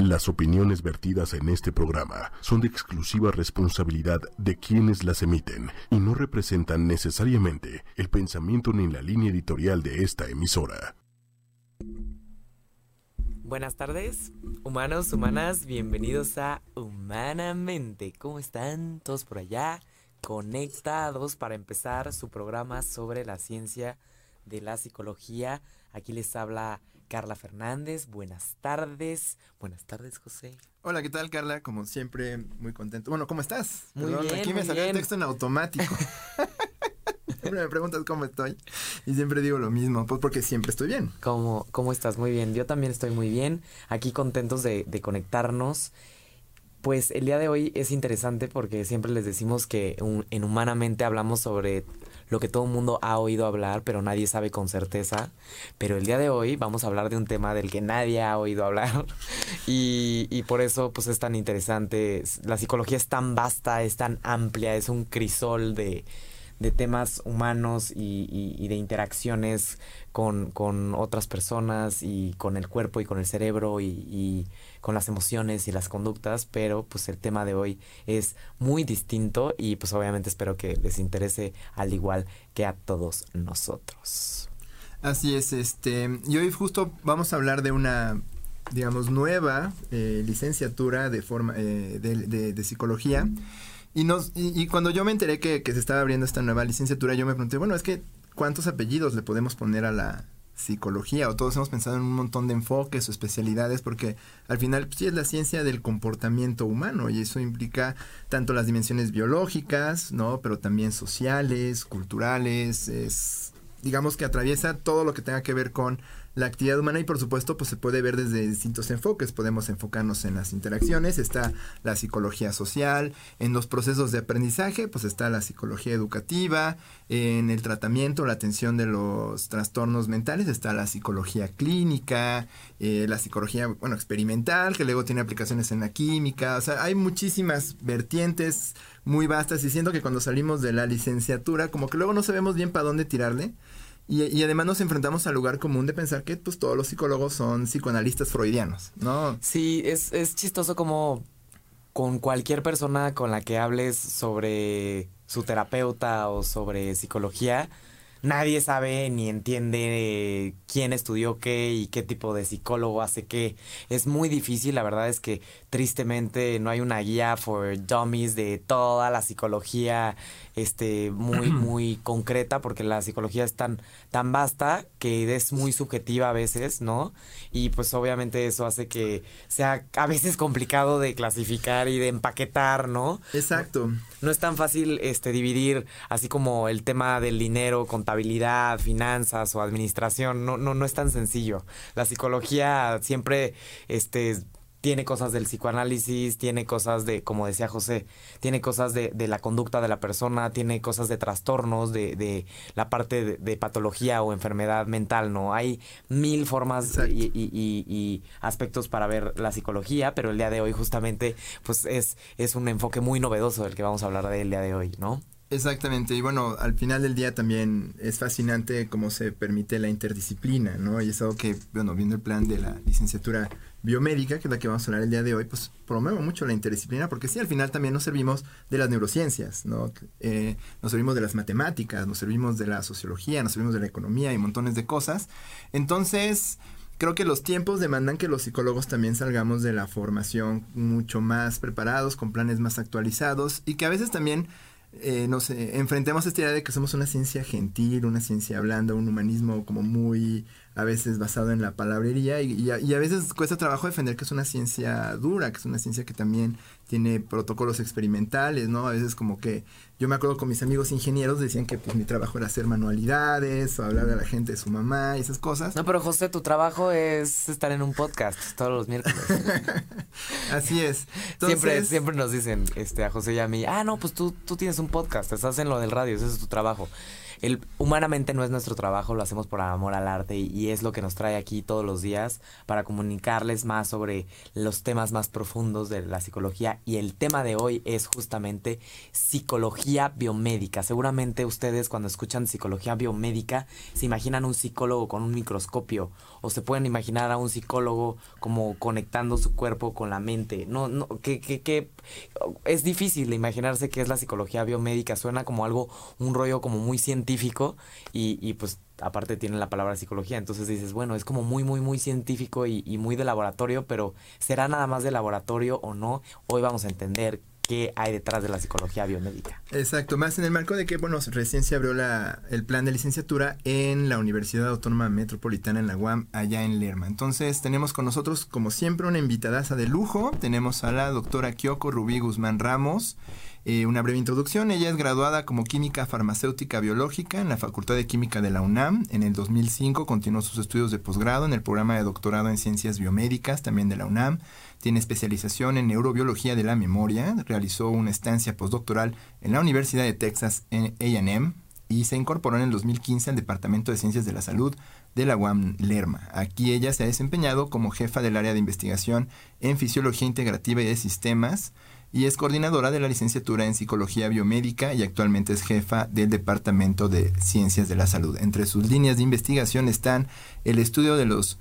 Las opiniones vertidas en este programa son de exclusiva responsabilidad de quienes las emiten y no representan necesariamente el pensamiento ni la línea editorial de esta emisora. Buenas tardes, humanos, humanas, bienvenidos a Humanamente. ¿Cómo están todos por allá? Conectados para empezar su programa sobre la ciencia de la psicología. Aquí les habla Carla Fernández. Buenas tardes. Buenas tardes, José. Hola, ¿qué tal, Carla? Como siempre, muy contento. Bueno, ¿cómo estás? Muy bien, Aquí me salió el texto en automático. siempre me preguntas cómo estoy y siempre digo lo mismo, pues porque siempre estoy bien. ¿Cómo, ¿Cómo estás? Muy bien. Yo también estoy muy bien. Aquí contentos de, de conectarnos. Pues el día de hoy es interesante porque siempre les decimos que un- en Humanamente hablamos sobre lo que todo el mundo ha oído hablar, pero nadie sabe con certeza. Pero el día de hoy vamos a hablar de un tema del que nadie ha oído hablar. Y, y por eso pues es tan interesante. La psicología es tan vasta, es tan amplia, es un crisol de, de temas humanos y, y- de interacciones con, con otras personas y con el cuerpo y con el cerebro y, con las emociones y las conductas, pero pues el tema de hoy es muy distinto y pues obviamente espero que les interese al igual que a todos nosotros. Así es, este, y hoy justo vamos a hablar de una, digamos, nueva eh, licenciatura de forma, eh, de- de psicología. Y, nos, y, cuando yo me enteré que, que se estaba abriendo esta nueva licenciatura, yo me pregunté, bueno, es que, ¿cuántos apellidos le podemos poner a la psicología? O todos hemos pensado en un montón de enfoques o especialidades, porque al final pues, sí es la ciencia del comportamiento humano, y eso implica tanto las dimensiones biológicas, ¿no? Pero también sociales, culturales, es digamos que atraviesa todo lo que tenga que ver con la actividad humana y por supuesto pues se puede ver desde distintos enfoques. Podemos enfocarnos en las interacciones, está la psicología social, en los procesos de aprendizaje pues está la psicología educativa, en el tratamiento, la atención de los trastornos mentales está la psicología clínica, eh, la psicología bueno experimental que luego tiene aplicaciones en la química, o sea hay muchísimas vertientes muy vastas y siento que cuando salimos de la licenciatura como que luego no sabemos bien para dónde tirarle. Y, además nos enfrentamos al lugar común de pensar que pues todos los psicólogos son psicoanalistas freudianos, ¿no? Sí, es, es chistoso como con cualquier persona con la que hables sobre su terapeuta o sobre psicología, nadie sabe ni entiende quién estudió qué y qué tipo de psicólogo hace qué. Es muy difícil, la verdad es que tristemente no hay una guía for dummies de toda la psicología este muy muy concreta porque la psicología es tan tan vasta que es muy subjetiva a veces, ¿no? Y pues obviamente eso hace que sea a veces complicado de clasificar y de empaquetar, ¿no? Exacto. No es tan fácil este dividir así como el tema del dinero, contabilidad, finanzas o administración, no no no es tan sencillo. La psicología siempre este tiene cosas del psicoanálisis, tiene cosas de, como decía José, tiene cosas de, de la conducta de la persona, tiene cosas de trastornos, de, de la parte de, de patología o enfermedad mental, ¿no? Hay mil formas Exacto. y, y- y- y aspectos para ver la psicología, pero el día de hoy justamente pues es, es un enfoque muy novedoso del que vamos a hablar del día de hoy, ¿no? Exactamente, y bueno, al final del día también es fascinante cómo se permite la interdisciplina, ¿no? Y es algo que, bueno, viendo el plan de la licenciatura biomédica, que es la que vamos a hablar el día de hoy, pues promueve mucho la interdisciplina, porque sí, al final también nos servimos de las neurociencias, ¿no? Eh, nos servimos de las matemáticas, nos servimos de la sociología, nos servimos de la economía y montones de cosas. Entonces, creo que los tiempos demandan que los psicólogos también salgamos de la formación mucho más preparados, con planes más actualizados, y que a veces también eh, nos eh, enfrentemos esta idea de que somos una ciencia gentil, una ciencia blanda, un humanismo como muy a veces basado en la palabrería y, y a, y a veces cuesta trabajo defender que es una ciencia dura, que es una ciencia que también tiene protocolos experimentales, ¿no? A veces como que yo me acuerdo con mis amigos ingenieros decían que pues mi trabajo era hacer manualidades o hablar a la gente de su mamá y esas cosas. No, pero José, tu trabajo es estar en un podcast todos los miércoles. Así es. siempre, siempre nos dicen este, a José y a mí, ah, no, pues tú, tú tienes un podcast, estás en lo del radio, ese es tu trabajo. El, humanamente no es nuestro trabajo, lo hacemos por amor al arte y, es lo que nos trae aquí todos los días para comunicarles más sobre los temas más profundos de la psicología y el tema de hoy es justamente psicología biomédica. Seguramente ustedes cuando escuchan psicología biomédica se imaginan un psicólogo con un microscopio o se pueden imaginar a un psicólogo como conectando su cuerpo con la mente. No, no, que, que, que es difícil imaginarse qué es la psicología biomédica, suena como algo, un rollo como muy científico y, y pues aparte tiene la palabra psicología, entonces dices, bueno, es como muy, muy, muy científico y, y muy de laboratorio, pero ¿será nada más de laboratorio o no? Hoy vamos a entender qué hay detrás de la psicología biomédica. Exacto, más en el marco de que, bueno, recién se abrió la, el plan de licenciatura en la Universidad Autónoma Metropolitana en la UAM, allá en Lerma. Entonces, tenemos con nosotros, como siempre, una invitadaza de lujo. Tenemos a la doctora Kyoko Rubí Guzmán Ramos. Eh, una breve introducción. Ella es graduada como química farmacéutica biológica en la Facultad de Química de la UNAM. En el 2005 continuó sus estudios de posgrado en el programa de doctorado en ciencias biomédicas, también de la UNAM. Tiene especialización en neurobiología de la memoria. Realizó una estancia postdoctoral en la Universidad de Texas en AM y se incorporó en el 2015 al Departamento de Ciencias de la Salud de la UAM Lerma. Aquí ella se ha desempeñado como jefa del área de investigación en fisiología integrativa y de sistemas y es coordinadora de la licenciatura en psicología biomédica y actualmente es jefa del Departamento de Ciencias de la Salud. Entre sus líneas de investigación están el estudio de los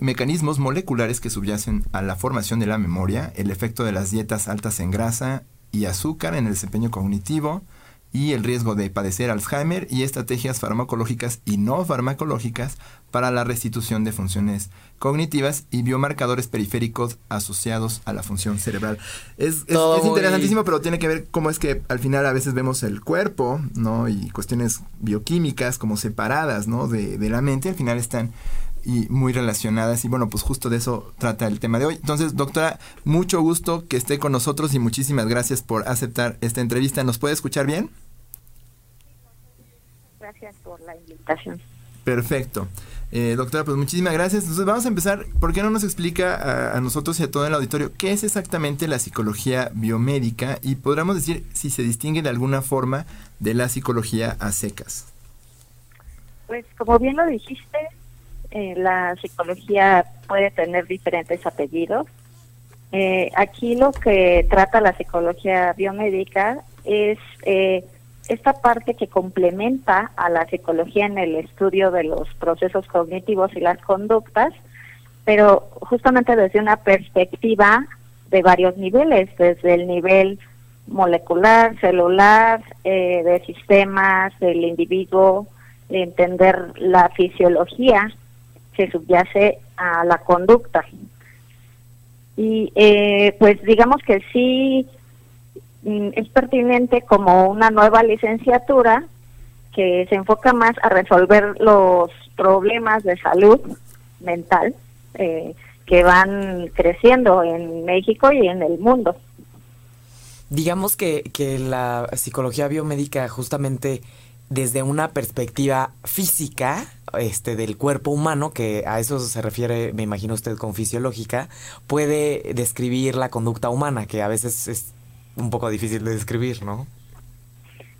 mecanismos moleculares que subyacen a la formación de la memoria, el efecto de las dietas altas en grasa y azúcar en el desempeño cognitivo y el riesgo de padecer Alzheimer y estrategias farmacológicas y no farmacológicas para la restitución de funciones cognitivas y biomarcadores periféricos asociados a la función cerebral. Es, interesantísimo, pero tiene que ver cómo es que al final a veces vemos el cuerpo, ¿no? Y cuestiones bioquímicas como separadas, ¿no? De, de la mente, al final están y muy relacionadas. Y bueno, pues justo de eso trata el tema de hoy. Entonces, doctora, mucho gusto que esté con nosotros y muchísimas gracias por aceptar esta entrevista. ¿Nos puede escuchar bien? Gracias por la invitación. Perfecto. Eh, doctora, pues muchísimas gracias. Entonces vamos a empezar. ¿Por qué no nos explica a, nosotros y a todo el auditorio qué es exactamente la psicología biomédica y podríamos decir si se distingue de alguna forma de la psicología a secas? Pues como bien lo dijiste, eh, la psicología puede tener diferentes apellidos. Eh, aquí lo que trata la psicología biomédica es eh, esta parte que complementa a la psicología en el estudio de los procesos cognitivos y las conductas, pero justamente desde una perspectiva de varios niveles, desde el nivel molecular, celular, de sistemas, del individuo, de entender la fisiología que subyace a la conducta. Y eh, pues digamos que sí es pertinente como una nueva licenciatura que se enfoca más a resolver los problemas de salud mental eh, que van creciendo en México y en el mundo. Digamos que, que la psicología biomédica justamente desde una perspectiva física este del cuerpo humano que a eso se refiere me imagino usted con fisiológica puede describir la conducta humana que a veces es un poco difícil de describir no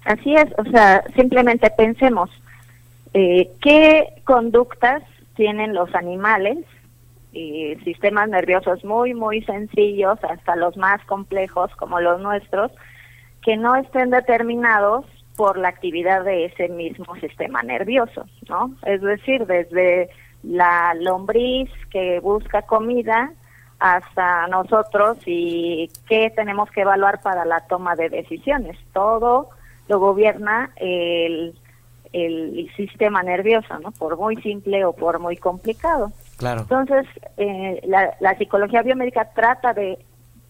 así es o sea simplemente pensemos eh, qué conductas tienen los animales y sistemas nerviosos muy muy sencillos hasta los más complejos como los nuestros que no estén determinados por la actividad de ese mismo sistema nervioso, ¿no? Es decir, desde la lombriz que busca comida hasta nosotros y qué tenemos que evaluar para la toma de decisiones. Todo lo gobierna el, el sistema nervioso, ¿no? Por muy simple o por muy complicado. Claro. Entonces, eh, la, la psicología biomédica trata de,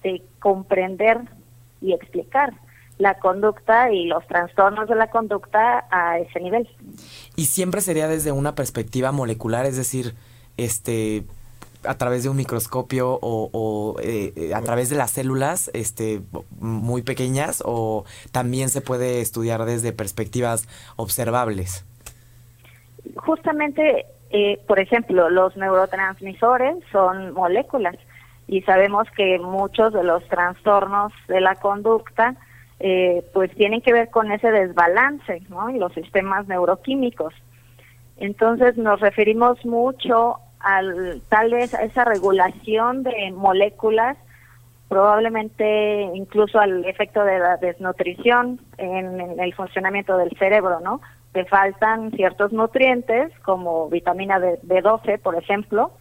de comprender y explicar la conducta y los trastornos de la conducta a ese nivel. Y siempre sería desde una perspectiva molecular, es decir, este a través de un microscopio o, eh, a través de las células este muy pequeñas o también se puede estudiar desde perspectivas observables justamente eh, por ejemplo los neurotransmisores son moléculas y sabemos que muchos de los trastornos de la conducta eh, pues tienen que ver con ese desbalance ¿no? en los sistemas neuroquímicos. Entonces nos referimos mucho al tal vez a esa regulación de moléculas, probablemente incluso al efecto de la desnutrición en, en el funcionamiento del cerebro, ¿no? Te faltan ciertos nutrientes como vitamina B12, por ejemplo,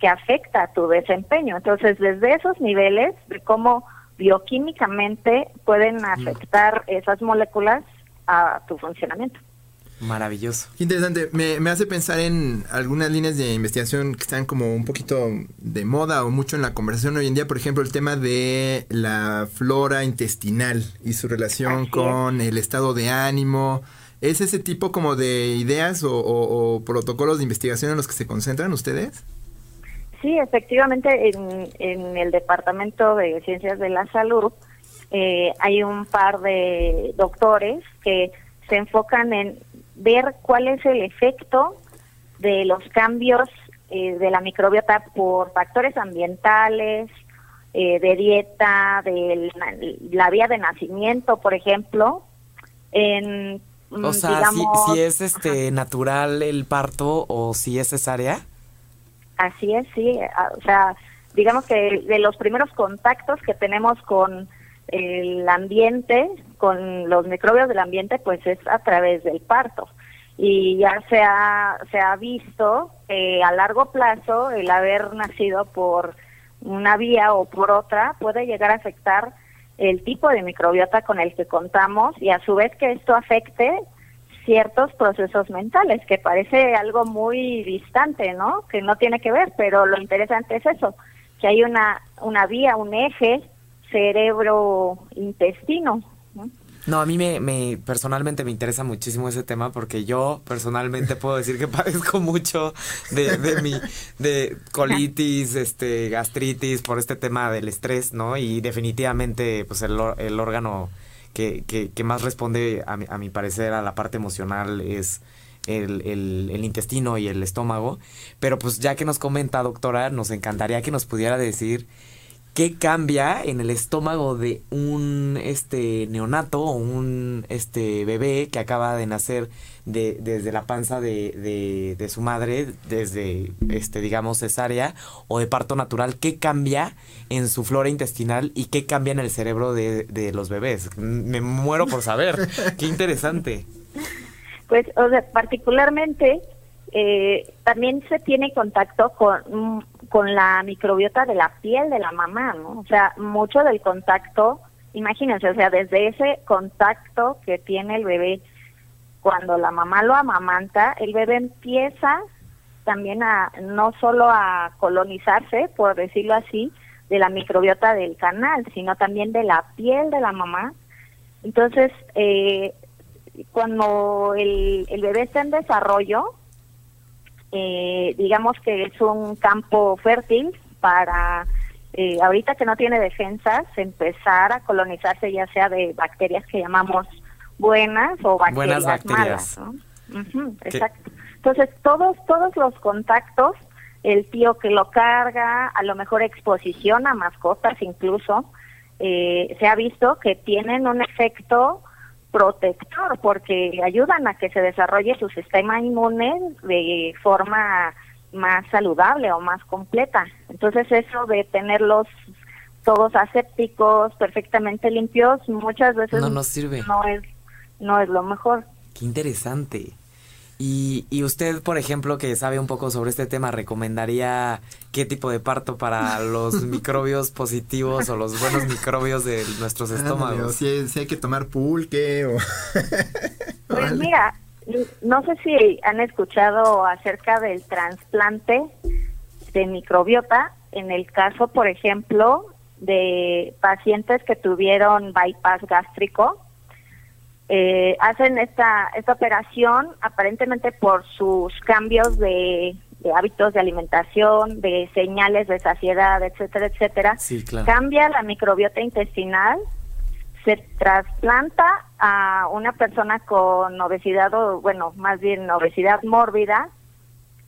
que afecta a tu desempeño. Entonces, desde esos niveles de cómo bioquímicamente pueden afectar esas moléculas a tu funcionamiento. Maravilloso. interesante. Me, me, hace pensar en algunas líneas de investigación que están como un poquito de moda o mucho en la conversación hoy en día. Por ejemplo, el tema de la flora intestinal y su relación con el estado de ánimo. ¿Es ese tipo como de ideas o protocolos de investigación en los que se concentran ustedes? Sí, efectivamente, en, en el Departamento de Ciencias de la Salud eh, hay un par de doctores que se enfocan en ver cuál es el efecto de los cambios eh, de la microbiota por factores ambientales, eh, de dieta, de la vía de nacimiento, por ejemplo, en o sea, si, si, es este natural el parto o si es cesárea. Así es, sí. O sea, digamos que de los primeros contactos que tenemos con el ambiente, con los microbios del ambiente, pues es a través del parto. Y ya se ha, se ha visto que a largo plazo el haber nacido por una vía o por otra puede llegar a afectar el tipo de microbiota con el que contamos y a su vez que esto afecte ciertos procesos mentales, que parece algo muy distante, ¿no? Que no tiene que ver, pero lo interesante es eso, que hay una, una vía, un eje cerebro-intestino. ¿No? a mí me, me, personalmente me interesa muchísimo ese tema porque yo personalmente puedo decir que padezco mucho de, de mi de colitis, este gastritis por este tema del estrés, ¿no? Y definitivamente pues el, el órgano que, que, más responde, a mi, a mi, parecer, a la parte emocional es el, el, el, intestino y el estómago. Pero pues ya que nos comenta, doctora, nos encantaría que nos pudiera decir qué cambia en el estómago de un este neonato o un este bebé que acaba de nacer de, desde la panza de, de, su madre, desde, este, digamos, cesárea o de parto natural, ¿qué cambia en su flora intestinal y qué cambia en el cerebro de, de los bebés? Me muero por saber. qué interesante. Pues, o sea, particularmente eh, también se tiene contacto con, con la microbiota de la piel de la mamá, ¿no? O sea, mucho del contacto, imagínense, o sea, desde ese contacto que tiene el bebé cuando la mamá lo amamanta, el bebé empieza también a no solo a colonizarse, por decirlo así, de la microbiota del canal, sino también de la piel de la mamá. Entonces, eh, cuando el, el bebé está en desarrollo, eh, digamos que es un campo fértil para, eh, ahorita que no tiene defensas, empezar a colonizarse ya sea de bacterias que llamamos buenas o bacterias, malas. exacto. Entonces, todos, todos los contactos, el tío que lo carga, a lo mejor exposición a mascotas incluso, eh, se ha visto que tienen un efecto protector porque ayudan a que se desarrolle su sistema inmune de forma más saludable o más completa. Entonces eso de tenerlos todos asépticos, perfectamente limpios, muchas veces no nos sirve. No es no es lo mejor. Qué interesante. Y, y usted, por ejemplo, que sabe un poco sobre este tema, ¿recomendaría qué tipo de parto para los microbios positivos o los buenos microbios de nuestros estómagos? si, hay que tomar pulque o... pues mira, no sé si han escuchado acerca del trasplante de microbiota, en el caso, por ejemplo, de pacientes que tuvieron bypass gástrico, eh, hacen esta, esta operación aparentemente por sus cambios de, hábitos de alimentación, de señales de saciedad, etcétera, etcétera. Cambia la microbiota intestinal, se trasplanta a una persona con obesidad o, bueno, más bien obesidad mórbida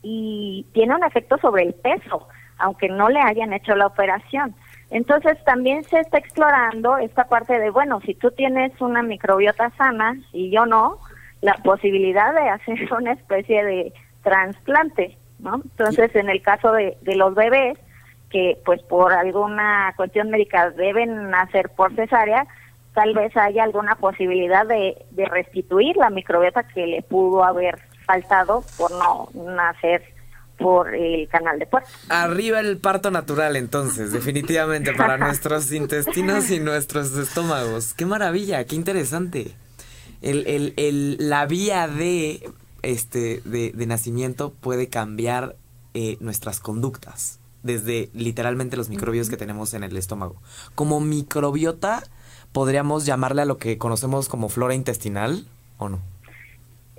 y tiene un efecto sobre el peso, aunque no le hayan hecho la operación. Entonces también se está explorando esta parte de, bueno, si tú tienes una microbiota sana y yo no, la posibilidad de hacer una especie de trasplante, ¿no? Entonces, en el caso de, los bebés, que pues por alguna cuestión médica deben nacer por cesárea, tal vez haya alguna posibilidad de restituir la microbiota que le pudo haber faltado por no nacer por el canal de puerto. Arriba el parto natural, entonces, definitivamente, para nuestros intestinos y nuestros estómagos. ¡Qué maravilla! ¡Qué interesante! El, el, el, la vía de, este, de, de nacimiento puede cambiar eh, nuestras conductas, desde literalmente los microbios que tenemos en el estómago. Como microbiota, podríamos llamarle a lo que conocemos como flora intestinal, ¿o no?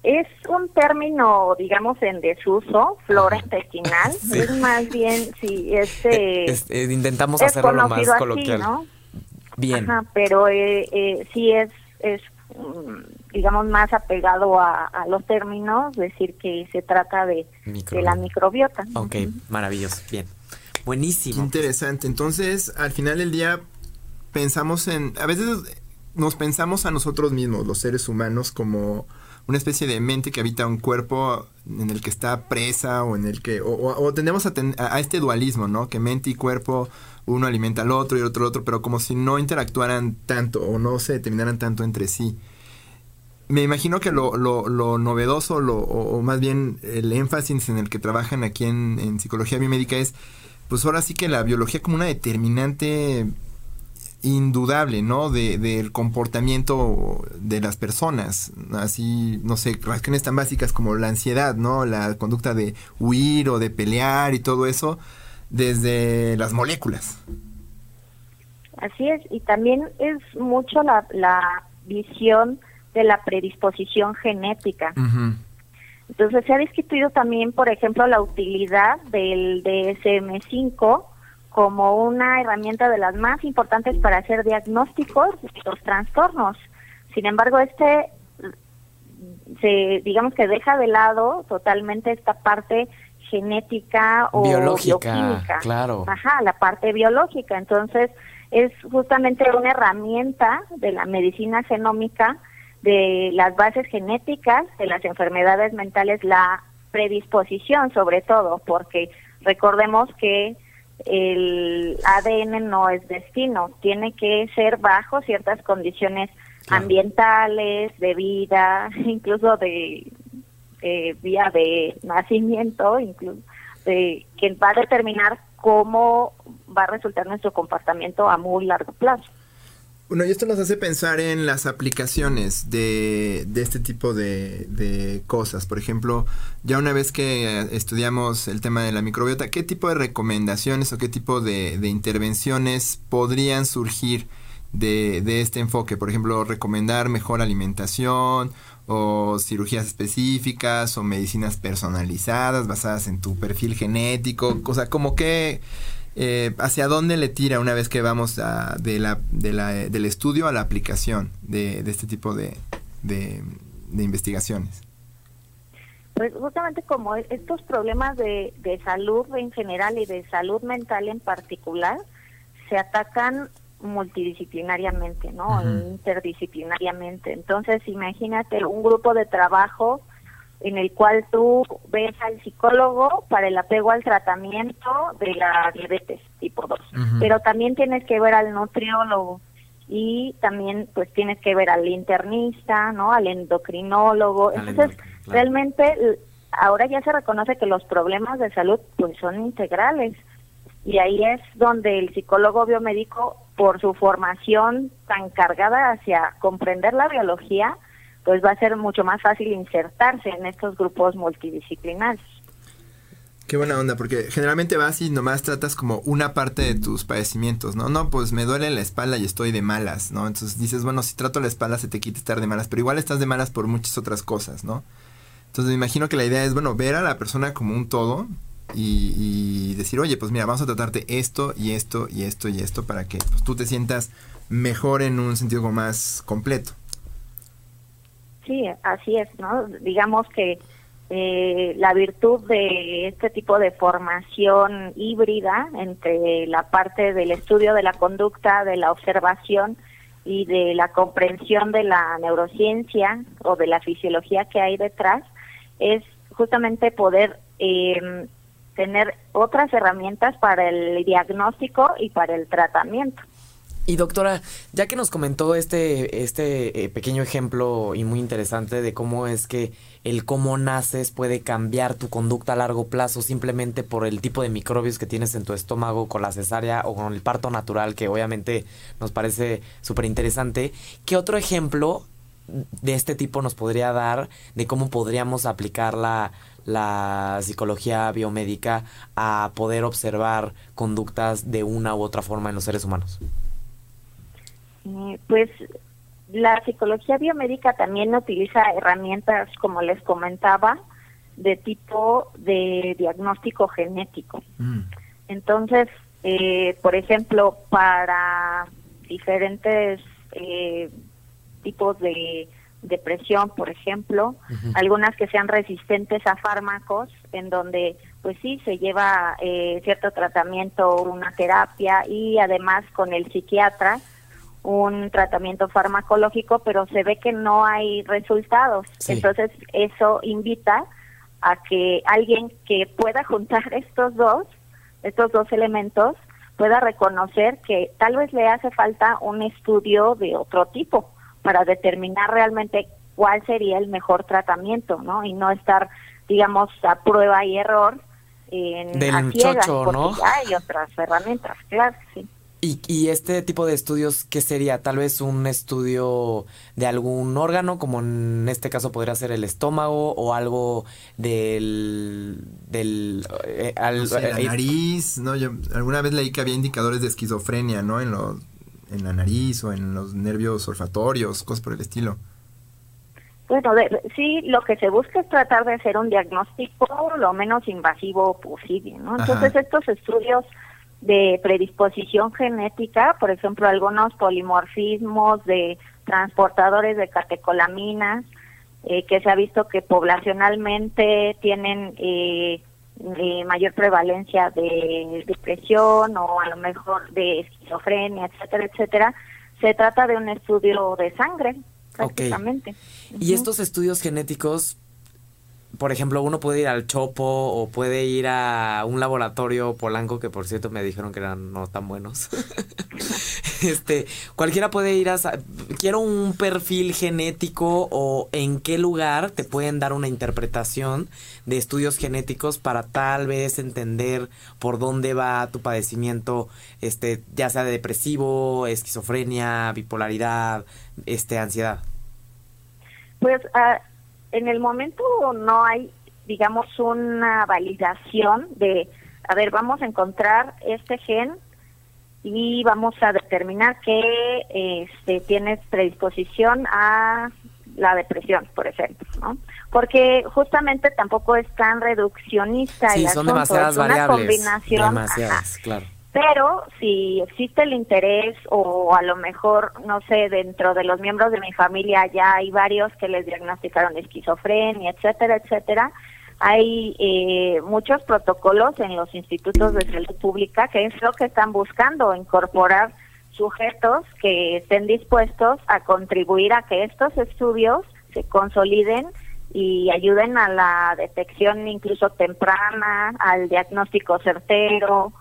Es un término, digamos, en desuso, flora intestinal. Sí. Es más bien, si este... Es- eh, intentamos es hacerlo lo más así, coloquial. ¿no? Bien. Ajá, pero eh, eh, sí es, es mm, digamos, más apegado a, a los términos, decir que se trata de, de la microbiota. Ok, maravilloso. Bien. Qué Buenísimo. interesante. Entonces, al final del día, pensamos en. A veces nos pensamos a nosotros mismos, los seres humanos, como una especie de mente que habita un cuerpo en el que está presa o en el que. O, o- tendemos a, este dualismo, ¿no? Que mente y cuerpo, uno alimenta al otro y el otro al otro, pero como si no interactuaran tanto o no se determinaran tanto entre sí. Me imagino que lo, novedoso, o más bien el énfasis en el que trabajan aquí en, en psicología biomédica es, pues ahora sí que la biología como una determinante indudable, ¿no? De, del comportamiento de las personas. Así, no sé, reacciones tan básicas como la ansiedad, ¿no? La conducta de huir o de pelear y todo eso, desde las moléculas. Así es, y también es mucho la, la visión de la predisposición genética. Entonces se ha discutido también, por ejemplo, la utilidad del DSM-5 como una herramienta de las más importantes para hacer diagnósticos de los trastornos. Sin embargo, este se digamos que deja de lado totalmente esta parte genética o Biológica, bioquímica. claro. Ajá, la parte biológica. Entonces, es justamente una herramienta de la medicina genómica de las bases genéticas de las enfermedades mentales, la predisposición sobre todo, porque recordemos que el ADN no es destino, tiene que ser bajo ciertas condiciones Claro. ambientales, de vida, incluso de, de vía de nacimiento, incluso de, que va a determinar cómo va a resultar nuestro comportamiento a muy largo plazo. Bueno, y esto nos hace pensar en las aplicaciones de, este tipo de, de cosas. Por ejemplo, ya una vez que eh, estudiamos el tema de la microbiota, ¿qué tipo de recomendaciones o qué tipo de, de intervenciones podrían surgir de, de este enfoque? Por ejemplo, recomendar mejor alimentación o cirugías específicas o medicinas personalizadas basadas en tu perfil genético. O sea, como que eh, hacia dónde le tira una vez que vamos a- de la, de la- del estudio a la aplicación de, de este tipo de, de- de investigaciones. Pues justamente como e- estos problemas de, de salud en general y de salud mental en particular se atacan multidisciplinariamente, ¿no? Ujú. Interdisciplinariamente. Entonces, imagínate un grupo de trabajo en el cual tú ves al psicólogo para el apego al tratamiento de la diabetes tipo 2, Ujú. pero también tienes que ver al nutriólogo y también pues tienes que ver al internista, ¿no? Al endocrinólogo. Al Entonces, claro. realmente ahora ya se reconoce que los problemas de salud pues son integrales y ahí es donde el psicólogo biomédico por su formación tan cargada hacia comprender la biología pues va a ser mucho más fácil insertarse en estos grupos multidisciplinarios. Qué buena onda, porque generalmente vas y nomás tratas como una parte de tus padecimientos, ¿no? No, pues me duele la espalda y estoy de malas, ¿no? Entonces dices, bueno, si trato la espalda se te quita estar de malas, pero igual estás de malas por muchas otras cosas, ¿no? Entonces me imagino que la idea es, bueno, ver a la persona como un todo y, decir, oye, pues mira, vamos a tratarte esto y esto y esto y esto para que pues, tú te sientas mejor en un sentido más completo. Sí, así es, ¿no? Digamos que eh, la virtud de este tipo de formación híbrida entre la parte del estudio de la conducta, de la observación y de la comprensión de la neurociencia o de la fisiología que hay detrás, es justamente poder eh, tener otras herramientas para el diagnóstico y para el tratamiento. Y doctora, ya que nos comentó este, este eh, pequeño ejemplo y muy interesante de cómo es que el cómo naces puede cambiar tu conducta a largo plazo simplemente por el tipo de microbios que tienes en tu estómago con la cesárea o con el parto natural, que obviamente nos parece súper interesante, ¿qué otro ejemplo de este tipo nos podría dar de cómo podríamos aplicar la, la psicología biomédica a poder observar conductas de una u otra forma en los seres humanos? Eh, pues la psicología biomédica también utiliza herramientas, como les comentaba, de tipo de diagnóstico genético. Mm. Entonces, eh, por ejemplo, para diferentes eh, tipos de depresión, por ejemplo, algunas que sean resistentes a fármacos, en donde pues sí se lleva cierto tratamiento, una terapia y además con el psiquiatra un tratamiento farmacológico, pero se ve que no hay resultados. Entonces, eso invita a que alguien que pueda juntar estos dos, estos dos elementos, pueda reconocer que tal vez le hace falta un estudio de otro tipo para determinar realmente cuál sería el mejor tratamiento, ¿no? Y no estar, digamos, a prueba y error en Del a ciegas, ¿no? hay otras herramientas, claro, sí. ¿Y, ¿Y, este tipo de estudios qué sería? Tal vez un estudio de algún órgano, como en este caso podría ser el estómago o algo del... del eh, al, la eh, nariz, ¿no? Yo alguna vez leí que había indicadores de esquizofrenia, ¿no? En, los, en la nariz o en los nervios olfatorios, cosas por el estilo. Bueno, sí, lo que se busca es tratar de hacer un diagnóstico lo menos invasivo posible, ¿no? Entonces estos estudios de predisposición genética, por ejemplo, algunos polimorfismos de transportadores de catecolaminas, eh, que se ha visto que poblacionalmente tienen eh, eh, mayor prevalencia de depresión o a lo mejor de esquizofrenia, etcétera, etcétera. Se trata de un estudio de sangre, prácticamente. ¿Y estos estudios genéticos por ejemplo, uno puede ir al Chopo o puede ir a un laboratorio polanco, que por cierto me dijeron que eran no tan buenos. este, cualquiera puede ir a... Quiero un perfil genético o en qué lugar te pueden dar una interpretación de estudios genéticos para tal vez entender por dónde va tu padecimiento, este, ya sea de depresivo, esquizofrenia, bipolaridad, este, ansiedad. Pues uh en el momento no hay, digamos, una validación de, a ver, vamos a encontrar este gen y vamos a determinar que este, tienes predisposición a la depresión, por ejemplo, ¿no? Porque justamente tampoco es tan reduccionista sí, el son asunto, demasiadas es una variables, combinación, demasiadas, claro. Pero si existe el interés o a lo mejor, no sé, dentro de los miembros de mi familia ya hay varios que les diagnosticaron esquizofrenia, etcétera, etcétera, hay eh, muchos protocolos en los institutos de salud pública que es lo que están buscando, incorporar sujetos que estén dispuestos a contribuir a que estos estudios se consoliden y ayuden a la detección incluso temprana, al diagnóstico certero,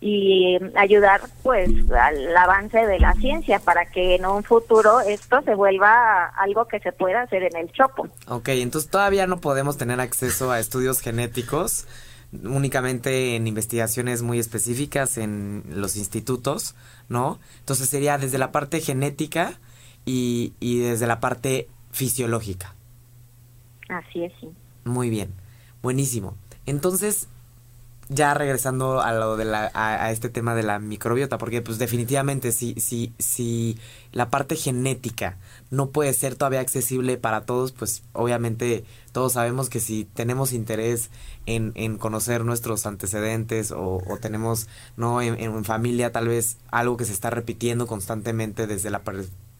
y ayudar pues al avance de la ciencia para que en un futuro esto se vuelva algo que se pueda hacer en el chopo. Ok, entonces todavía no podemos tener acceso a estudios genéticos únicamente en investigaciones muy específicas en los institutos, ¿no? Entonces sería desde la parte genética y, y desde la parte fisiológica. Así es, sí. Muy bien, buenísimo. Entonces, ya regresando a lo de la, a, este tema de la microbiota, porque pues definitivamente si, si, si la parte genética no puede ser todavía accesible para todos, pues obviamente todos sabemos que si tenemos interés en, en conocer nuestros antecedentes o, o tenemos no en, en, familia tal vez algo que se está repitiendo constantemente desde la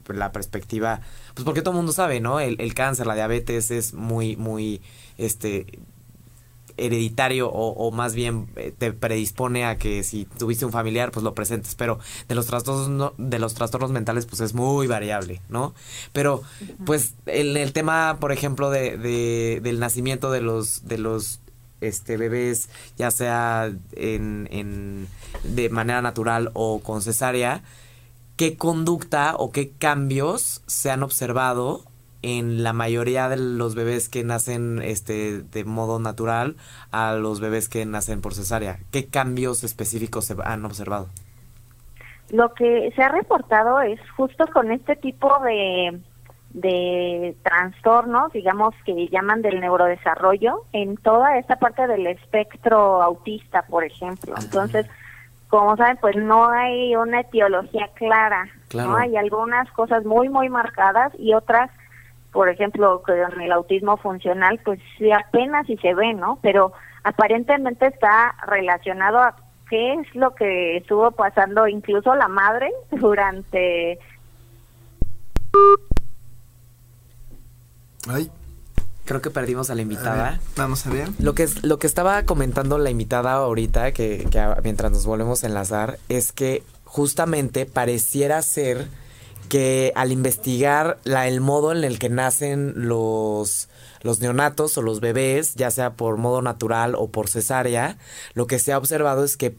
la perspectiva, pues porque todo el mundo sabe, ¿no? El, el cáncer, la diabetes es muy, muy, este, hereditario o, o, más bien eh, te predispone a que si tuviste un familiar pues lo presentes. Pero de los trastornos no, de los trastornos mentales pues es muy variable no pero pues el, el tema por ejemplo de, de, del nacimiento de los de los este bebés ya sea en, en de manera natural o con cesárea qué conducta o qué cambios se han observado en la mayoría de los bebés que nacen este de modo natural a los bebés que nacen por cesárea. ¿Qué cambios específicos se han observado? Lo que se ha reportado es justo con este tipo de, de trastornos, digamos que llaman del neurodesarrollo, en toda esta parte del espectro autista, por ejemplo. Entonces, como saben, pues no hay una etiología clara, claro. ¿no? Hay algunas cosas muy, muy marcadas y otras por ejemplo, con el autismo funcional, pues sí apenas si se ve, ¿no? Pero aparentemente está relacionado a qué es lo que estuvo pasando incluso la madre durante... Ay. Creo que perdimos a la invitada. A ver, vamos a ver. Lo que, lo que estaba comentando la invitada ahorita, que, que mientras nos volvemos a enlazar, es que justamente pareciera ser que al investigar la, el modo en el que nacen los, los neonatos o los bebés, ya sea por modo natural o por cesárea, lo que se ha observado es que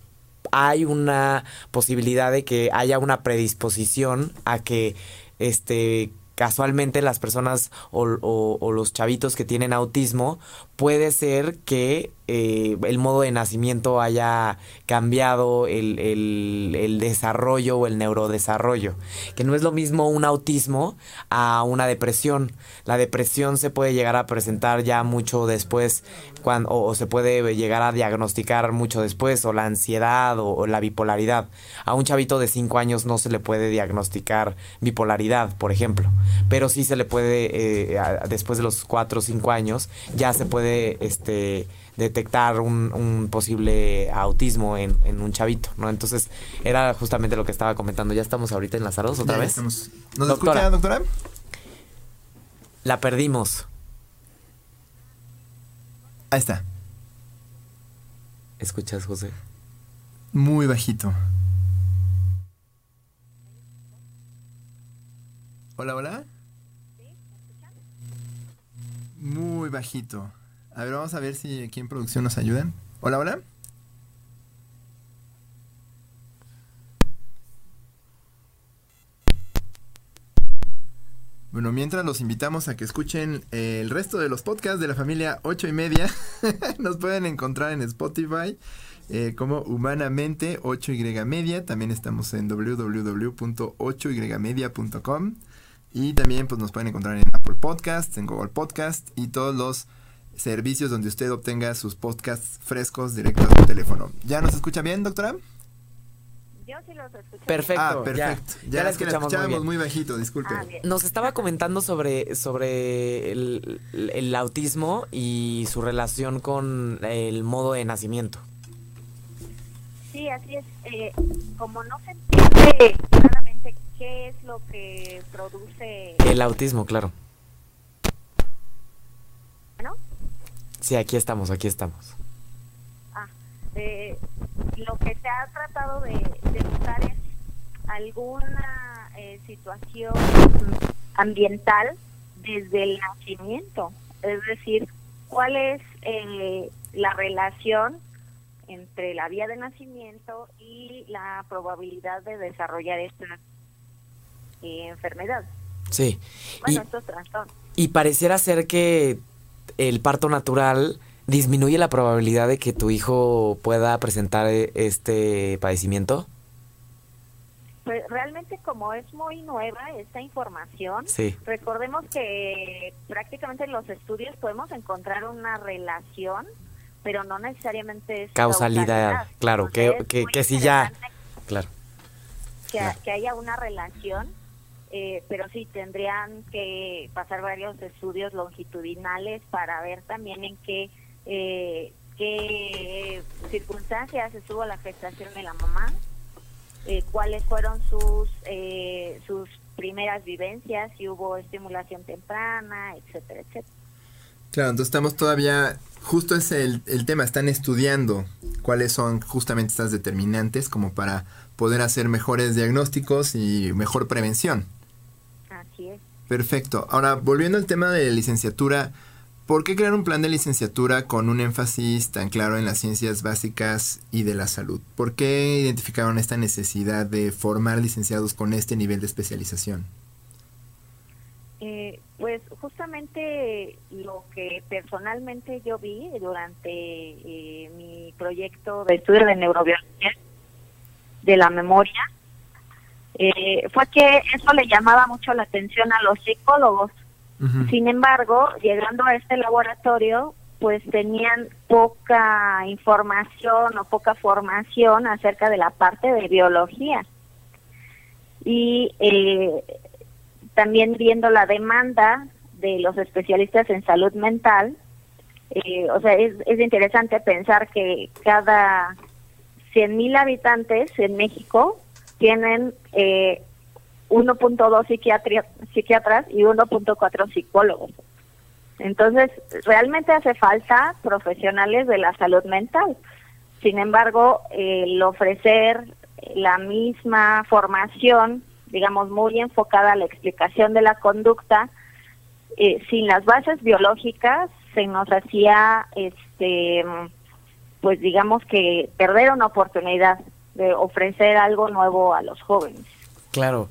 hay una posibilidad de que haya una predisposición a que este casualmente las personas o, o, o, los chavitos que tienen autismo, puede ser que eh, el modo de nacimiento haya cambiado el, el, desarrollo o el neurodesarrollo. Que no es lo mismo un autismo a una depresión. La depresión se puede llegar a presentar ya mucho después cuando, o, se puede llegar a diagnosticar mucho después, o la ansiedad o, la bipolaridad. A un chavito de 5 años no se le puede diagnosticar bipolaridad, por ejemplo. Pero sí se le puede, eh, después de los 4 o 5 años, ya se puede este detectar un, un posible autismo en, en, un chavito, ¿no? Entonces, era justamente lo que estaba comentando. ¿Ya estamos ahorita enlazados otra ya vez? Estamos. ¿Nos doctora, escucha, doctora? La perdimos. Ahí está. ¿Escuchas, José? Muy bajito. Hola, hola. Muy bajito. A ver, vamos a ver si aquí en producción nos ayudan. Hola, hola. Bueno, mientras los invitamos a que escuchen el resto de los podcasts de la familia 8 y media, nos pueden encontrar en Spotify eh, como Humanamente 8Y Media. También estamos en www.8ymedia.com y también pues, nos pueden encontrar en Apple Podcasts, en Google Podcasts y todos los servicios donde usted obtenga sus podcasts frescos directos a su teléfono. ¿Ya nos escucha bien, doctora? Yo sí los escucho. Perfecto. Ah, perfecto. Ya, ya, ya la es que la escuchábamos muy, muy, bajito, disculpe. Ah, Nos estaba comentando sobre, sobre el, el, autismo y su relación con el modo de nacimiento. Sí, así es. Eh, como no se entiende claramente qué es lo que produce... El autismo, claro. ¿No? Sí, aquí estamos, aquí estamos. Ah, eh, lo que se ha tratado de, de buscar es alguna eh, situación ambiental desde el nacimiento, es decir, cuál es eh, la relación entre la vía de nacimiento y la probabilidad de desarrollar esta eh, enfermedad. Sí. Bueno, y, estos trastornos. Y pareciera ser que el parto natural disminuye la probabilidad de que tu hijo pueda presentar este padecimiento? Pues realmente como es muy nueva esta información, sí. recordemos que prácticamente en los estudios podemos encontrar una relación, pero no necesariamente es causalidad, causalidad. claro, que, que, que si ya, claro. Que, claro. que haya una relación eh, pero sí tendrían que pasar varios estudios longitudinales para ver también en qué eh, qué circunstancias estuvo la gestación de la mamá, eh, cuáles fueron sus sus primeras vivencias, si hubo estimulación temprana, etcétera, etcétera. Claro, entonces estamos todavía, justo es el, el tema, están estudiando cuáles son justamente estas determinantes como para poder hacer mejores diagnósticos y mejor prevención. Así es. Perfecto. Ahora, volviendo al tema de licenciatura, ¿por qué crear un plan de licenciatura con un énfasis tan claro en las ciencias básicas y de la salud? ¿Por qué identificaron esta necesidad de formar licenciados con este nivel de especialización? Eh, pues justamente lo que personalmente yo vi durante eh, mi proyecto de estudio de neurobiología de la memoria eh, fue que eso le llamaba mucho la atención a los psicólogos. Sin embargo, llegando a este laboratorio, pues tenían poca información o poca formación acerca de la parte de biología. Y eh, también viendo la demanda de los especialistas en salud mental, eh, o sea, es, es interesante pensar que cada 100.000 habitantes en México tienen eh, 1.2 psiquiatras y 1.4 psicólogos. Entonces, realmente hace falta profesionales de la salud mental. Sin embargo, el ofrecer la misma formación digamos, muy enfocada a la explicación de la conducta, eh, sin las bases biológicas se nos hacía, este, pues digamos que perder una oportunidad de ofrecer algo nuevo a los jóvenes. Claro.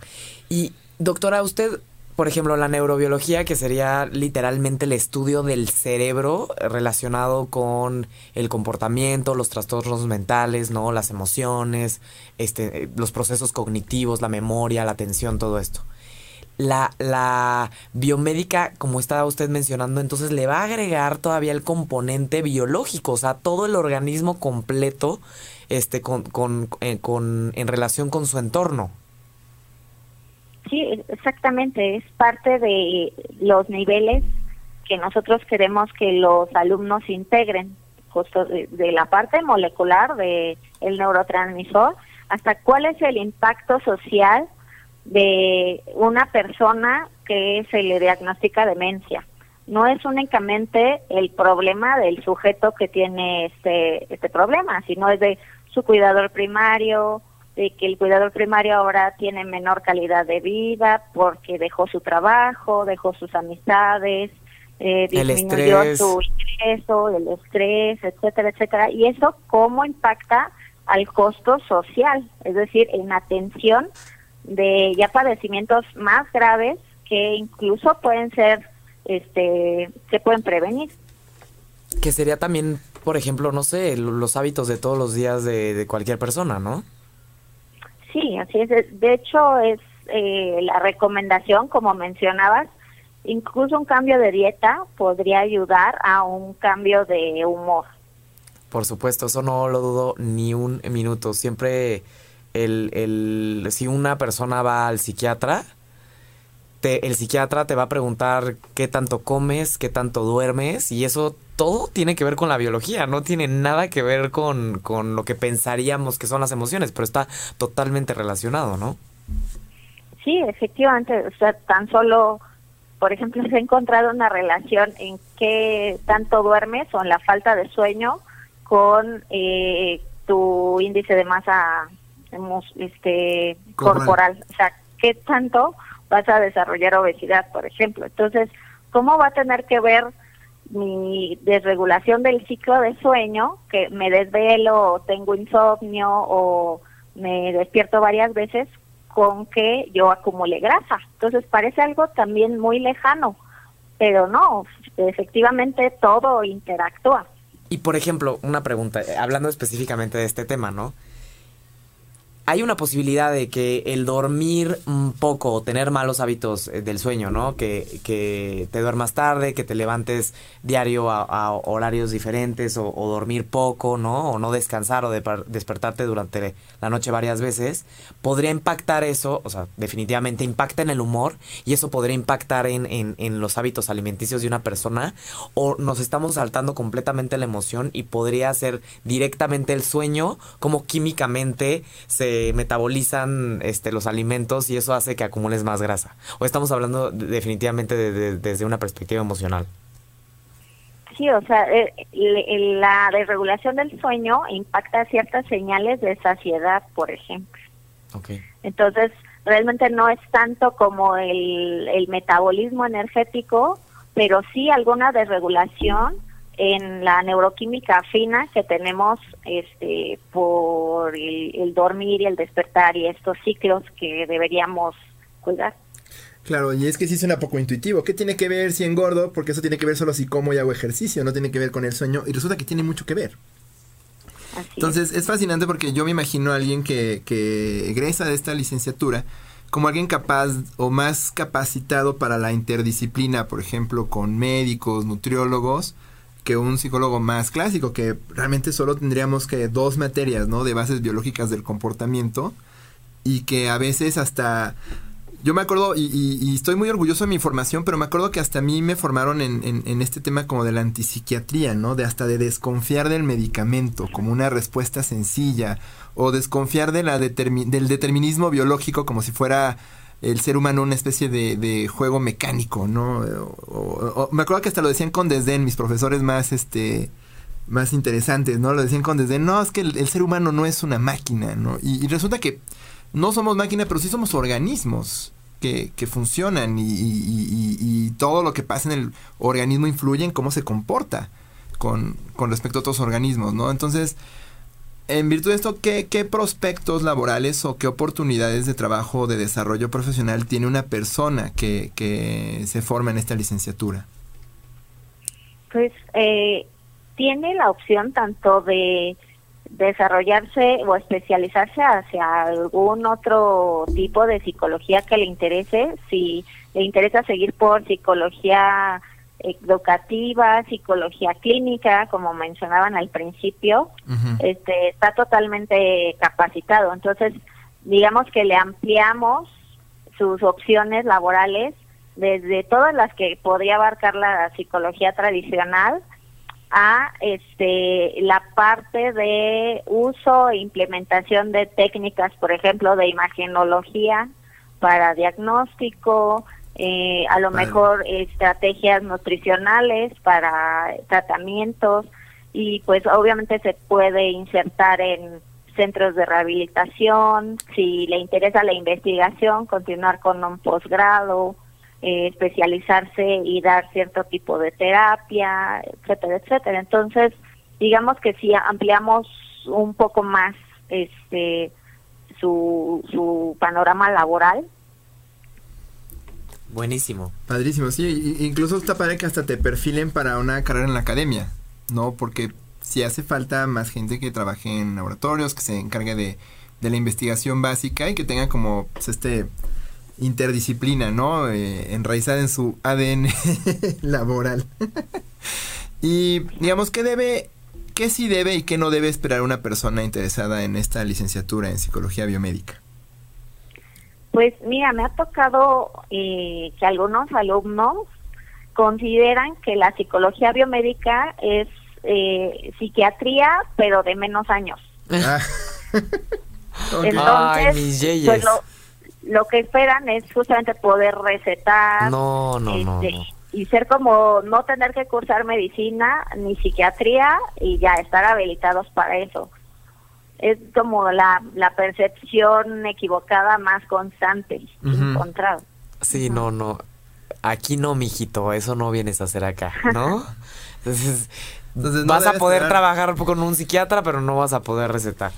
Y doctora, usted por ejemplo, la neurobiología, que sería literalmente el estudio del cerebro relacionado con el comportamiento, los trastornos mentales, ¿no? Las emociones, este, los procesos cognitivos, la memoria, la atención, todo esto. La, la biomédica, como estaba usted mencionando, entonces le va a agregar todavía el componente biológico, o sea, todo el organismo completo este, con, con, eh, con, en relación con su entorno. Sí, exactamente, es parte de los niveles que nosotros queremos que los alumnos integren, justo de, la parte molecular de el neurotransmisor hasta cuál es el impacto social de una persona que se le diagnostica demencia. No es únicamente el problema del sujeto que tiene este este problema, sino es de su cuidador primario, de que el cuidador primario ahora tiene menor calidad de vida porque dejó su trabajo, dejó sus amistades, eh, disminuyó su ingreso, el estrés, etcétera, etcétera. Y eso cómo impacta al costo social, es decir, en atención de ya padecimientos más graves que incluso pueden ser, este, se pueden prevenir. Que sería también, por ejemplo, no sé, los hábitos de todos los días de, de cualquier persona, ¿no? Sí, así es. De hecho, es eh, la recomendación, como mencionabas, incluso un cambio de dieta podría ayudar a un cambio de humor. Por supuesto, eso no lo dudo ni un minuto. Siempre el, el si una persona va al psiquiatra, te, el psiquiatra te va a preguntar qué tanto comes, qué tanto duermes, y eso todo tiene que ver con la biología, no tiene nada que ver con, con lo que pensaríamos que son las emociones, pero está totalmente relacionado, ¿no? Sí, efectivamente, o sea, tan solo, por ejemplo, se ha encontrado una relación en qué tanto duermes o en la falta de sueño con eh, tu índice de masa este corporal, o sea, qué tanto vas a desarrollar obesidad, por ejemplo. Entonces, ¿cómo va a tener que ver mi desregulación del ciclo de sueño, que me desvelo o tengo insomnio o me despierto varias veces con que yo acumule grasa. Entonces parece algo también muy lejano, pero no, efectivamente todo interactúa. Y por ejemplo, una pregunta, hablando específicamente de este tema, ¿no? Hay una posibilidad de que el dormir poco o tener malos hábitos eh, del sueño, ¿no? Que, que te duermas tarde, que te levantes diario a, horarios diferentes o, dormir poco, ¿no? O no descansar o despertarte durante la noche varias veces, podría impactar eso, o sea, definitivamente impacta en el humor y eso podría impactar en, en, en los hábitos alimenticios de una persona o nos estamos saltando completamente la emoción y podría ser directamente el sueño como químicamente se se metabolizan este, los alimentos y eso hace que acumules más grasa. O estamos hablando definitivamente desde una perspectiva emocional. Sí, o sea, eh, la desregulación del sueño impacta ciertas señales de saciedad, por ejemplo. Okay. Entonces, realmente no es tanto como el, el metabolismo energético, pero sí alguna desregulación en la neuroquímica fina que tenemos este por el, dormir y el despertar y estos ciclos que deberíamos cuidar. Claro, y es que sí suena poco intuitivo. ¿Qué tiene que ver si engordo? Porque eso tiene que ver solo si como y hago ejercicio, no tiene que ver con el sueño. Y resulta que tiene mucho que ver. Entonces es. fascinante porque yo me imagino a alguien que, que egresa de esta licenciatura como alguien capaz o más capacitado para la interdisciplina, por ejemplo, con médicos, nutriólogos, que un psicólogo más clásico, que realmente solo tendríamos que dos materias, ¿no? De bases biológicas del comportamiento y que a veces hasta... Yo me acuerdo, y, estoy muy orgulloso de mi formación, pero me acuerdo que hasta a mí me formaron en, en, este tema como de la antipsiquiatría, ¿no? De hasta de desconfiar del medicamento como una respuesta sencilla, o desconfiar del determinismo biológico como si fuera el ser humano una especie de, juego mecánico, ¿no? me acuerdo que hasta lo decían con desdén mis profesores más, este, más interesantes, ¿no? Lo decían con desdén, no, es que el, ser humano no es una máquina, ¿no? Y, resulta que no somos máquina, pero sí somos organismos que, que funcionan y, y, todo lo que pasa en el organismo influye en cómo se comporta con, con respecto a otros organismos, ¿no? Entonces, en virtud de esto, ¿qué, ¿qué, prospectos laborales o qué oportunidades de trabajo de desarrollo profesional tiene una persona que, que se forma en esta licenciatura? Pues eh, tiene la opción tanto de desarrollarse o especializarse hacia algún otro tipo de psicología que le interese, si le interesa seguir por psicología educativa, psicología clínica, como mencionaban al principio, este, está totalmente capacitado. Entonces, digamos que le ampliamos sus opciones laborales desde todas las que podría abarcar la psicología tradicional a este la parte de uso e implementación de técnicas, por ejemplo, de imagenología para diagnóstico, eh, a lo mejor estrategias nutricionales para tratamientos y pues obviamente se puede insertar en centros de rehabilitación, si le interesa la investigación, continuar con un posgrado, eh, especializarse y dar cierto tipo de terapia, etcétera, etcétera. Entonces, digamos que si ampliamos un poco más este su, su panorama laboral, Buenísimo. Padrísimo, sí. Incluso está padre que hasta te perfilen para una carrera en la academia, ¿no? Porque si hace falta más gente que trabaje en laboratorios, que se encargue de, de la investigación básica y que tenga como pues, este interdisciplina, ¿no? Eh, enraizada en su ADN laboral. y digamos, ¿qué debe, qué sí debe y qué no debe esperar una persona interesada en esta licenciatura en psicología biomédica? Pues mira, me ha tocado eh, que algunos alumnos consideran que la psicología biomédica es eh, psiquiatría, pero de menos años. Ah. Entonces, pues lo, que esperan es justamente poder recetar no, no, no, este, y ser como no tener que cursar medicina ni psiquiatría y ya estar habilitados para eso es como la, la percepción equivocada más constante encontrado. Sí, no, no. Aquí no, mijito, eso no vienes a hacer acá, ¿no? Entonces, vas a poder trabajar con un psiquiatra, pero no vas a poder recetar.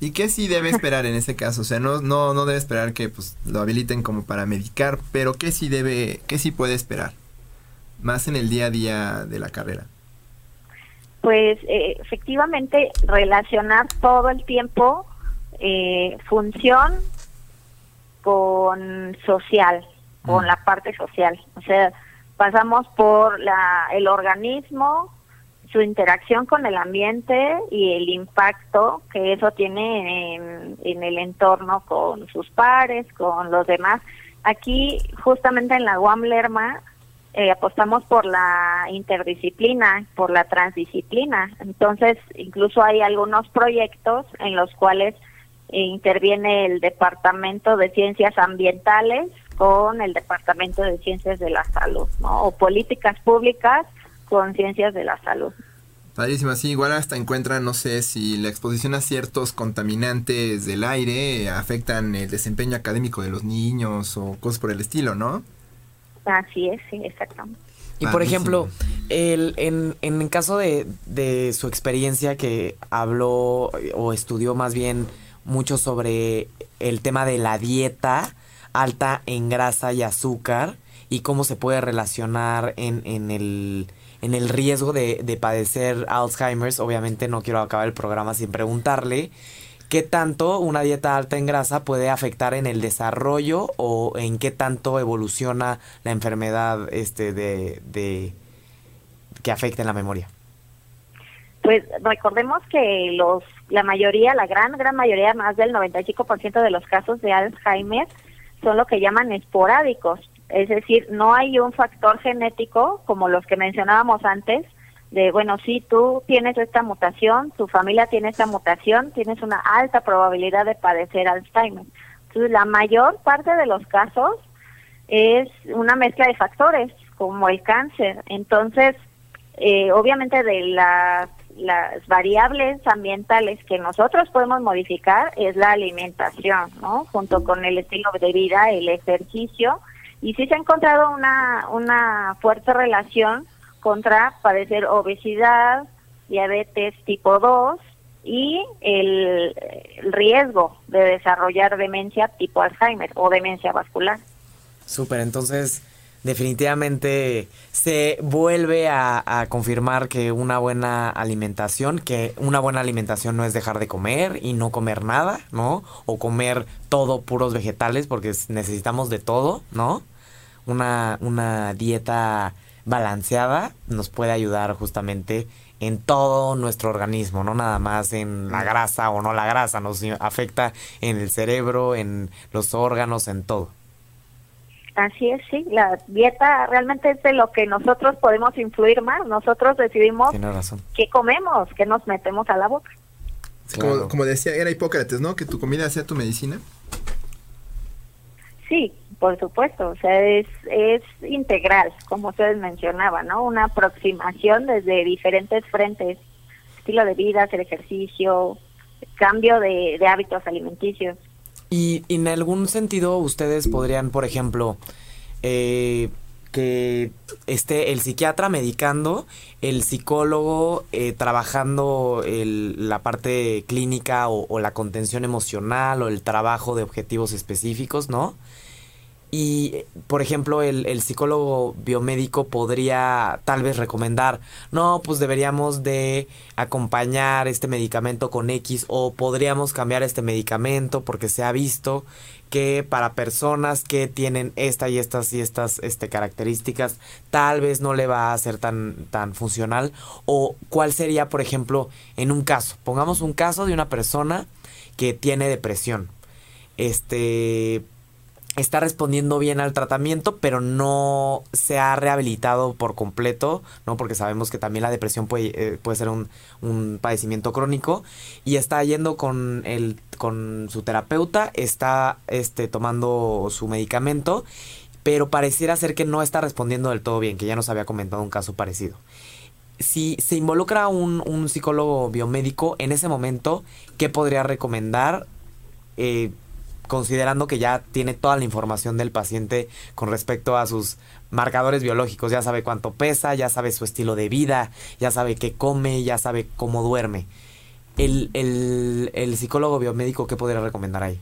¿Y qué sí debe esperar en ese caso? O sea, no, no, no debe esperar que pues, lo habiliten como para medicar, pero ¿qué sí debe, qué sí puede esperar? Más en el día a día de la carrera pues eh, efectivamente relacionar todo el tiempo eh, función con social, con mm. la parte social. O sea, pasamos por la, el organismo, su interacción con el ambiente y el impacto que eso tiene en, en el entorno con sus pares, con los demás. Aquí, justamente en la UAM Lerma, eh, apostamos por la interdisciplina, por la transdisciplina. Entonces, incluso hay algunos proyectos en los cuales interviene el Departamento de Ciencias Ambientales con el Departamento de Ciencias de la Salud, ¿no? O políticas públicas con ciencias de la salud. Padrísimo, sí, igual hasta encuentran, no sé, si la exposición a ciertos contaminantes del aire afectan el desempeño académico de los niños o cosas por el estilo, ¿no? Así es, sí, exactamente. Y por ejemplo, el, en, en caso de, de su experiencia que habló o estudió más bien mucho sobre el tema de la dieta alta en grasa y azúcar y cómo se puede relacionar en, en el en el riesgo de, de padecer Alzheimer's. Obviamente no quiero acabar el programa sin preguntarle qué tanto una dieta alta en grasa puede afectar en el desarrollo o en qué tanto evoluciona la enfermedad este de, que afecte en la memoria. Pues recordemos que los la mayoría, la gran gran mayoría, más del 95% de los casos de Alzheimer son lo que llaman esporádicos, es decir, no hay un factor genético como los que mencionábamos antes, de, bueno, si tú tienes esta mutación, tu familia tiene esta mutación, tienes una alta probabilidad de padecer Alzheimer. Entonces, la mayor parte de los casos es una mezcla de factores, como el cáncer. Entonces, eh, obviamente de las, las variables ambientales que nosotros podemos modificar es la alimentación, ¿no? Junto con el estilo de vida, el ejercicio y sí se ha encontrado una, una fuerte relación contra padecer obesidad, diabetes tipo 2 y el, riesgo de desarrollar demencia tipo Alzheimer o demencia vascular. Súper, entonces definitivamente se vuelve a, a, confirmar que una buena alimentación, que una buena alimentación no es dejar de comer y no comer nada, ¿no? O comer todo puros vegetales porque necesitamos de todo, ¿no? una, una dieta balanceada nos puede ayudar justamente en todo nuestro organismo, no nada más en la grasa o no la grasa, nos afecta en el cerebro, en los órganos, en todo. Así es, sí, la dieta realmente es de lo que nosotros podemos influir más, nosotros decidimos qué comemos, qué nos metemos a la boca. Como, como decía, era Hipócrates, ¿no? Que tu comida sea tu medicina. Sí, por supuesto, o sea, es, es integral, como ustedes mencionaban, ¿no? Una aproximación desde diferentes frentes, estilo de vida, hacer ejercicio, cambio de, hábitos alimenticios. Y, en algún sentido ustedes podrían, por ejemplo, eh, que esté el psiquiatra medicando, el psicólogo eh, trabajando el, la parte clínica o, o, la contención emocional o el trabajo de objetivos específicos, ¿no? Y, por ejemplo, el, el, psicólogo biomédico podría tal vez recomendar, no, pues deberíamos de acompañar este medicamento con X o podríamos cambiar este medicamento porque se ha visto que para personas que tienen esta y estas y estas este, características tal vez no le va a ser tan, tan funcional o cuál sería, por ejemplo, en un caso, pongamos un caso de una persona que tiene depresión. Este, está respondiendo bien al tratamiento, pero no se ha rehabilitado por completo, ¿no? Porque sabemos que también la depresión puede, eh, puede ser un, un, padecimiento crónico y está yendo con el con su terapeuta, está este tomando su medicamento, pero pareciera ser que no está respondiendo del todo bien, que ya nos había comentado un caso parecido. Si se involucra un, un psicólogo biomédico en ese momento, ¿qué podría recomendar? Eh, considerando que ya tiene toda la información del paciente con respecto a sus marcadores biológicos, ya sabe cuánto pesa, ya sabe su estilo de vida, ya sabe qué come, ya sabe cómo duerme. El, el, el psicólogo biomédico, ¿qué podría recomendar ahí?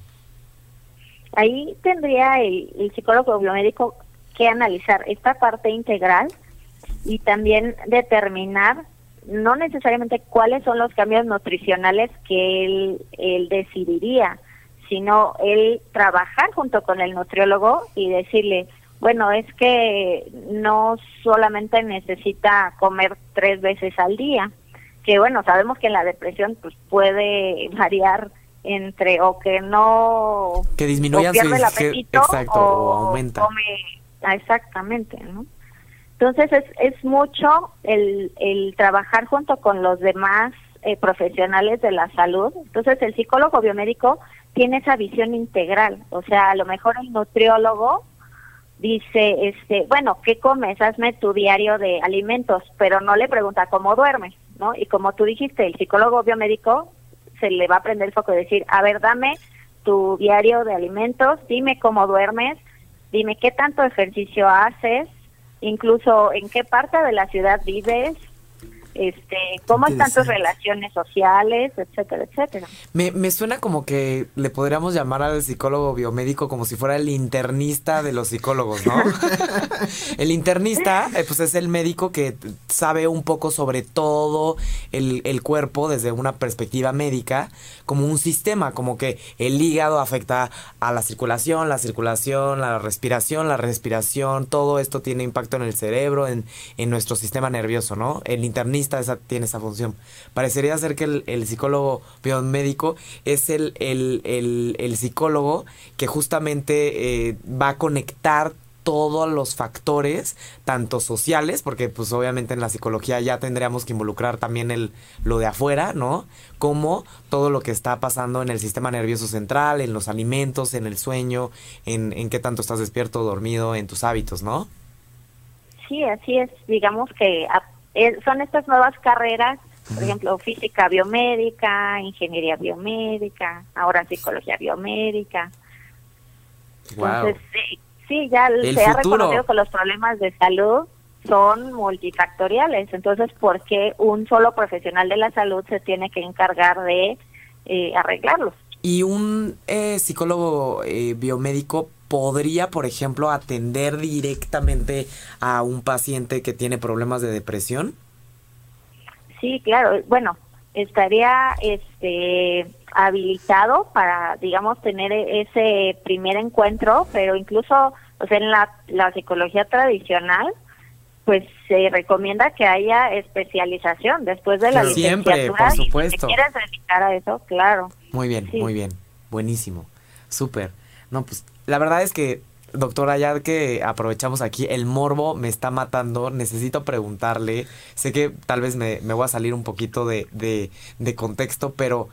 Ahí tendría el, psicólogo biomédico que analizar esta parte integral y también determinar no necesariamente cuáles son los cambios nutricionales que él decidiría, sino el trabajar junto con el nutriólogo y decirle, bueno, es que no solamente necesita comer tres veces al día, que bueno, sabemos que en la depresión pues puede variar entre o que no que disminuya pierde el apetito exacto, o, aumenta. come, exactamente no entonces es, es mucho el, el trabajar junto con los demás eh, profesionales de la salud. Entonces el psicólogo biomédico tiene esa visión integral. O sea, a lo mejor el nutriólogo dice, este, bueno, ¿qué comes? Hazme tu diario de alimentos, pero no le pregunta cómo duermes, ¿no? Y como tú dijiste, el psicólogo biomédico se le va a prender el foco de decir, a ver, dame tu diario de alimentos, dime cómo duermes, dime qué tanto ejercicio haces, incluso en qué parte de la ciudad vives, este, cómo están tus relaciones sociales, etcétera, etcétera. Me, me suena como que le podríamos llamar al psicólogo biomédico como si fuera el internista de los psicólogos, ¿no? el internista, eh, pues es el médico que sabe un poco sobre todo el, el cuerpo desde una perspectiva médica, como un sistema, como que el hígado afecta a la circulación, la circulación, la respiración, la respiración, todo esto tiene impacto en el cerebro, en, en nuestro sistema nervioso, ¿no? El internista esa, tiene esa función. Parecería ser que el, psicólogo biomédico es el, el, el, psicólogo que justamente eh, va a conectar todos los factores, tanto sociales, porque pues obviamente en la psicología ya tendríamos que involucrar también el lo de afuera, ¿no? Como todo lo que está pasando en el sistema nervioso central, en los alimentos, en el sueño, en, en qué tanto estás despierto, dormido, en tus hábitos, ¿no? Sí, así es. Digamos que eh, son estas nuevas carreras, por ejemplo, física biomédica, ingeniería biomédica, ahora psicología biomédica. Entonces, sí, sí, ya se ha reconocido que los problemas de salud son multifactoriales. Entonces, ¿por qué un solo profesional de la salud se tiene que encargar de eh, arreglarlos? Y un eh, psicólogo eh, biomédico podría, por ejemplo, atender directamente a un paciente que tiene problemas de depresión? Sí, claro. Bueno, estaría este habilitado para, digamos, tener ese primer encuentro, pero incluso, o sea, en la, la psicología tradicional, pues se recomienda que haya especialización después de la Siempre, por supuesto. si quieres dedicar a eso, claro. Muy bien, muy bien. Buenísimo. Súper. No, pues la verdad es que, doctora, ya que aprovechamos aquí, el morbo me está matando, necesito preguntarle, sé que tal vez me, me voy a salir un poquito de, de, de contexto, pero...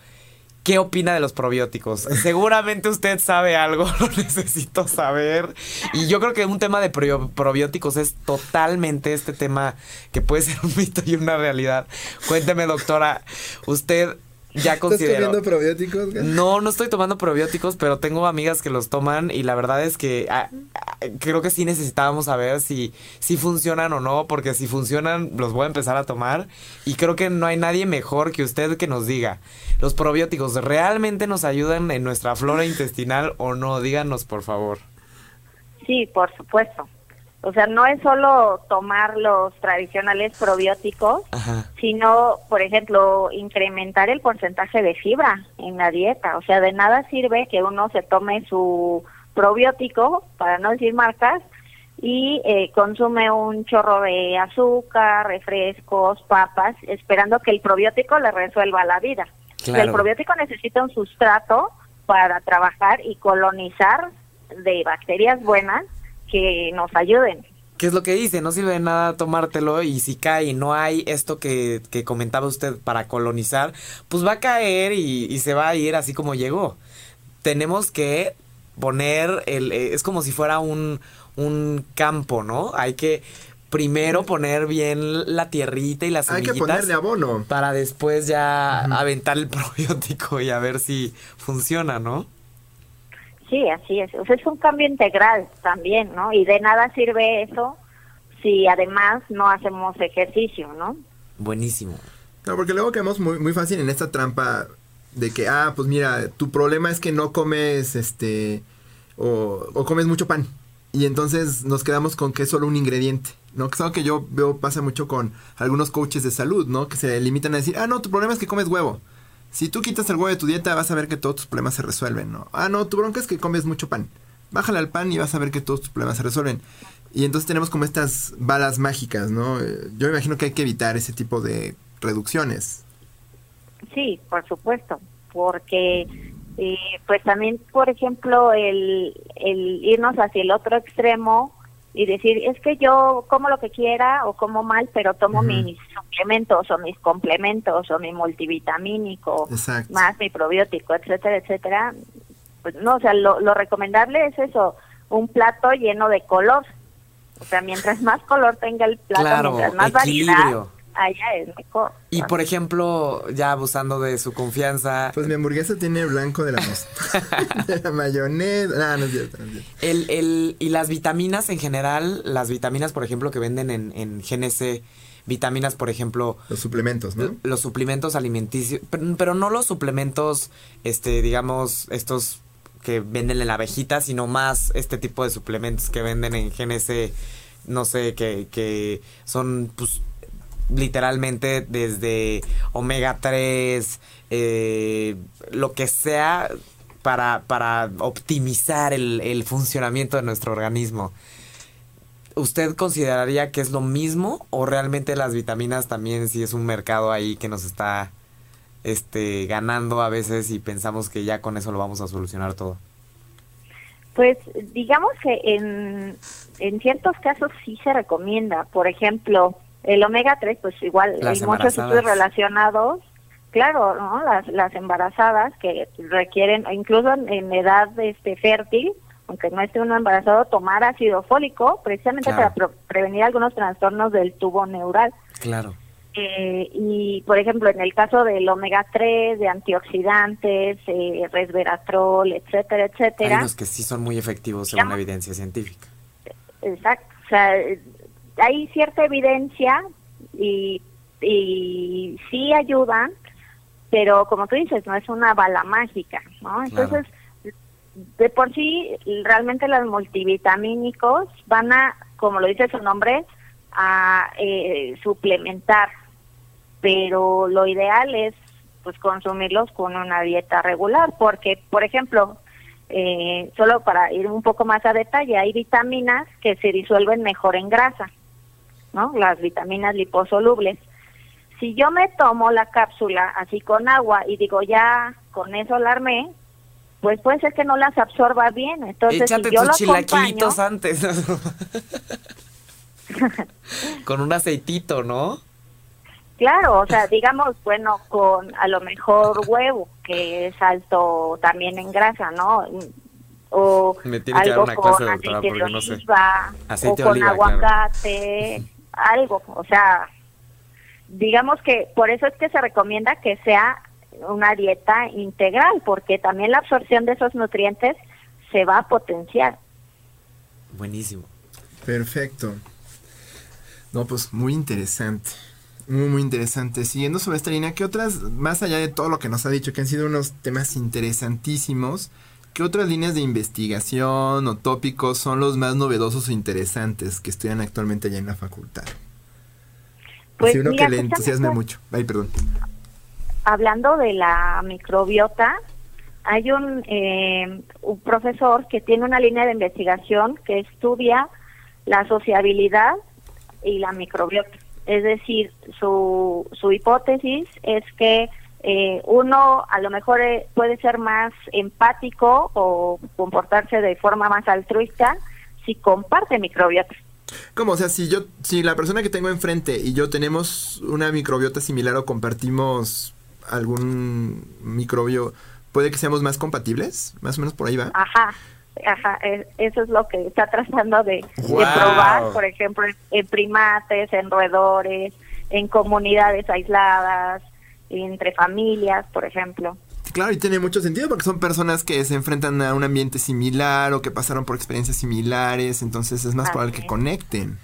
¿Qué opina de los probióticos? Seguramente usted sabe algo, lo necesito saber. Y yo creo que un tema de probióticos es totalmente este tema que puede ser un mito y una realidad. Cuénteme, doctora, usted ya considero. ¿Estás tomando probióticos? No, no estoy tomando probióticos, pero tengo amigas que los toman y la verdad es que ah, ah, creo que sí necesitábamos saber si, si funcionan o no, porque si funcionan los voy a empezar a tomar y creo que no hay nadie mejor que usted que nos diga, ¿los probióticos realmente nos ayudan en nuestra flora intestinal o no? Díganos, por favor. Sí, por supuesto. O sea, no es solo tomar los tradicionales probióticos, sino, por ejemplo, incrementar el porcentaje de fibra en la dieta. O sea, de nada sirve que uno se tome su probiótico, para no decir marcas, y eh, consume un chorro de azúcar, refrescos, papas, esperando que el probiótico le resuelva la vida. El probiótico necesita un sustrato para trabajar y colonizar de bacterias buenas que nos ayuden. ¿Qué es lo que dice? No sirve de nada tomártelo y si cae y no hay esto que, que comentaba usted para colonizar, pues va a caer y, y, se va a ir así como llegó. Tenemos que poner el... Eh, es como si fuera un, un campo, ¿no? Hay que primero poner bien la tierrita y las Hay que ponerle abono. Para después ya aventar el probiótico y a ver si funciona, ¿no? Sí, así es. O sea, es un cambio integral también, ¿no? Y de nada sirve eso si además no hacemos ejercicio, ¿no? Buenísimo. No, porque luego quedamos muy, muy fácil en esta trampa de que, ah, pues mira, tu problema es que no comes, este, o, o comes mucho pan. Y entonces nos quedamos con que es solo un ingrediente, ¿no? Que es algo que yo veo pasa mucho con algunos coaches de salud, ¿no? Que se limitan a decir, ah, no, tu problema es que comes huevo. Si tú quitas el huevo de tu dieta, vas a ver que todos tus problemas se resuelven, ¿no? Ah, no, tu bronca es que comes mucho pan. Bájale al pan y vas a ver que todos tus problemas se resuelven. Y entonces tenemos como estas balas mágicas, ¿no? Eh, yo imagino que hay que evitar ese tipo de reducciones. Sí, por supuesto, porque eh, pues también, por ejemplo, el, el irnos hacia el otro extremo y decir, es que yo como lo que quiera o como mal, pero tomo mis suplementos o mis complementos o mi multivitamínico, más mi probiótico, etcétera, etcétera, pues no, o sea, lo, lo recomendable es eso, un plato lleno de color. O sea, mientras más color tenga el plato, Claro, mientras más equilibrio. variedad haya, es mejor. Y por ejemplo, ya abusando de su confianza, Pues mi hamburguesa tiene blanco de la, de la mayonesa. No, no es cierto, no es cierto. el, el, y las vitaminas en general, las vitaminas, por ejemplo, que venden en, en GNC, vitaminas, por ejemplo, Los suplementos, ¿no? los suplementos alimenticios, pero, pero no los suplementos, este, digamos, estos que venden en la abejita, sino más este tipo de suplementos que venden en GNC, no sé, que, que son, pues, literalmente desde omega 3, eh, lo que sea para, para optimizar el, el funcionamiento de nuestro organismo. ¿Usted consideraría que es lo mismo o realmente las vitaminas también sí es un mercado ahí que nos está este ganando a veces y pensamos que ya con eso lo vamos a solucionar todo? Pues digamos que en, en ciertos casos sí se recomienda. Por ejemplo, el omega 3, pues igual Las hay muchos estudios relacionados. Claro, ¿no? Las, las embarazadas que requieren, incluso en, edad este, fértil, aunque no esté uno embarazado, tomar ácido fólico precisamente Claro. para pro- prevenir algunos trastornos del tubo neural. Claro. Eh, y, por ejemplo, en el caso del omega 3, de antioxidantes, eh, resveratrol, etcétera, Hay etcétera. unos que sí son muy efectivos según la evidencia científica. Exacto. O sea, hay cierta evidencia y, y sí ayudan, pero como tú dices, no es una bala mágica, ¿no? Entonces, de por sí, realmente los multivitamínicos van a, como lo dice su nombre, a eh, suplementar, pero lo ideal es pues consumirlos con una dieta regular, porque, por ejemplo, eh, solo para ir un poco más a detalle, hay vitaminas que se disuelven mejor en grasa, ¿no? Las vitaminas liposolubles. Si yo me tomo la cápsula así con agua y digo ya con eso la armé, pues puede ser que no las absorba bien. Entonces, Échate si yo tus chilaquilitos acompaño, antes. Con un aceitito, ¿no? Claro, o sea, digamos, bueno, con a lo mejor huevo, que es alto también en grasa, ¿no? O Me tiene que dar algo una con clase, doctora, aceite de porque no sé. oliva, Aceite o de con oliva, aguacate, algo, o sea, digamos que por eso es que se recomienda que sea una dieta integral, porque también la absorción de esos nutrientes se va a potenciar. Buenísimo. Perfecto. No, pues muy interesante. Muy, muy interesante. Siguiendo sobre esta línea, ¿qué otras, más allá de todo lo que nos ha dicho, que han sido unos temas interesantísimos, qué otras líneas de investigación o tópicos son los más novedosos o interesantes que estudian actualmente allá en la facultad? Pues uno mira, que le entusiasme mucho. Ay, perdón. hablando de la microbiota, hay un, eh, un profesor que tiene una línea de investigación que estudia la sociabilidad y la microbiota. Es decir, su, su hipótesis es que eh, uno a lo mejor eh, puede ser más empático o comportarse de forma más altruista si comparte microbiota. ¿Cómo? O sea, si yo, si la persona que tengo enfrente y yo tenemos una microbiota similar o compartimos algún microbio, ¿puede que seamos más compatibles? Más o menos por ahí va. Ajá, ajá, eso es lo que está tratando de, probar, por ejemplo, en primates, en roedores, en comunidades aisladas, entre familias, por ejemplo. Claro, y tiene mucho sentido porque son personas que se enfrentan a un ambiente similar o que pasaron por experiencias similares, entonces es más Así probable que conecten.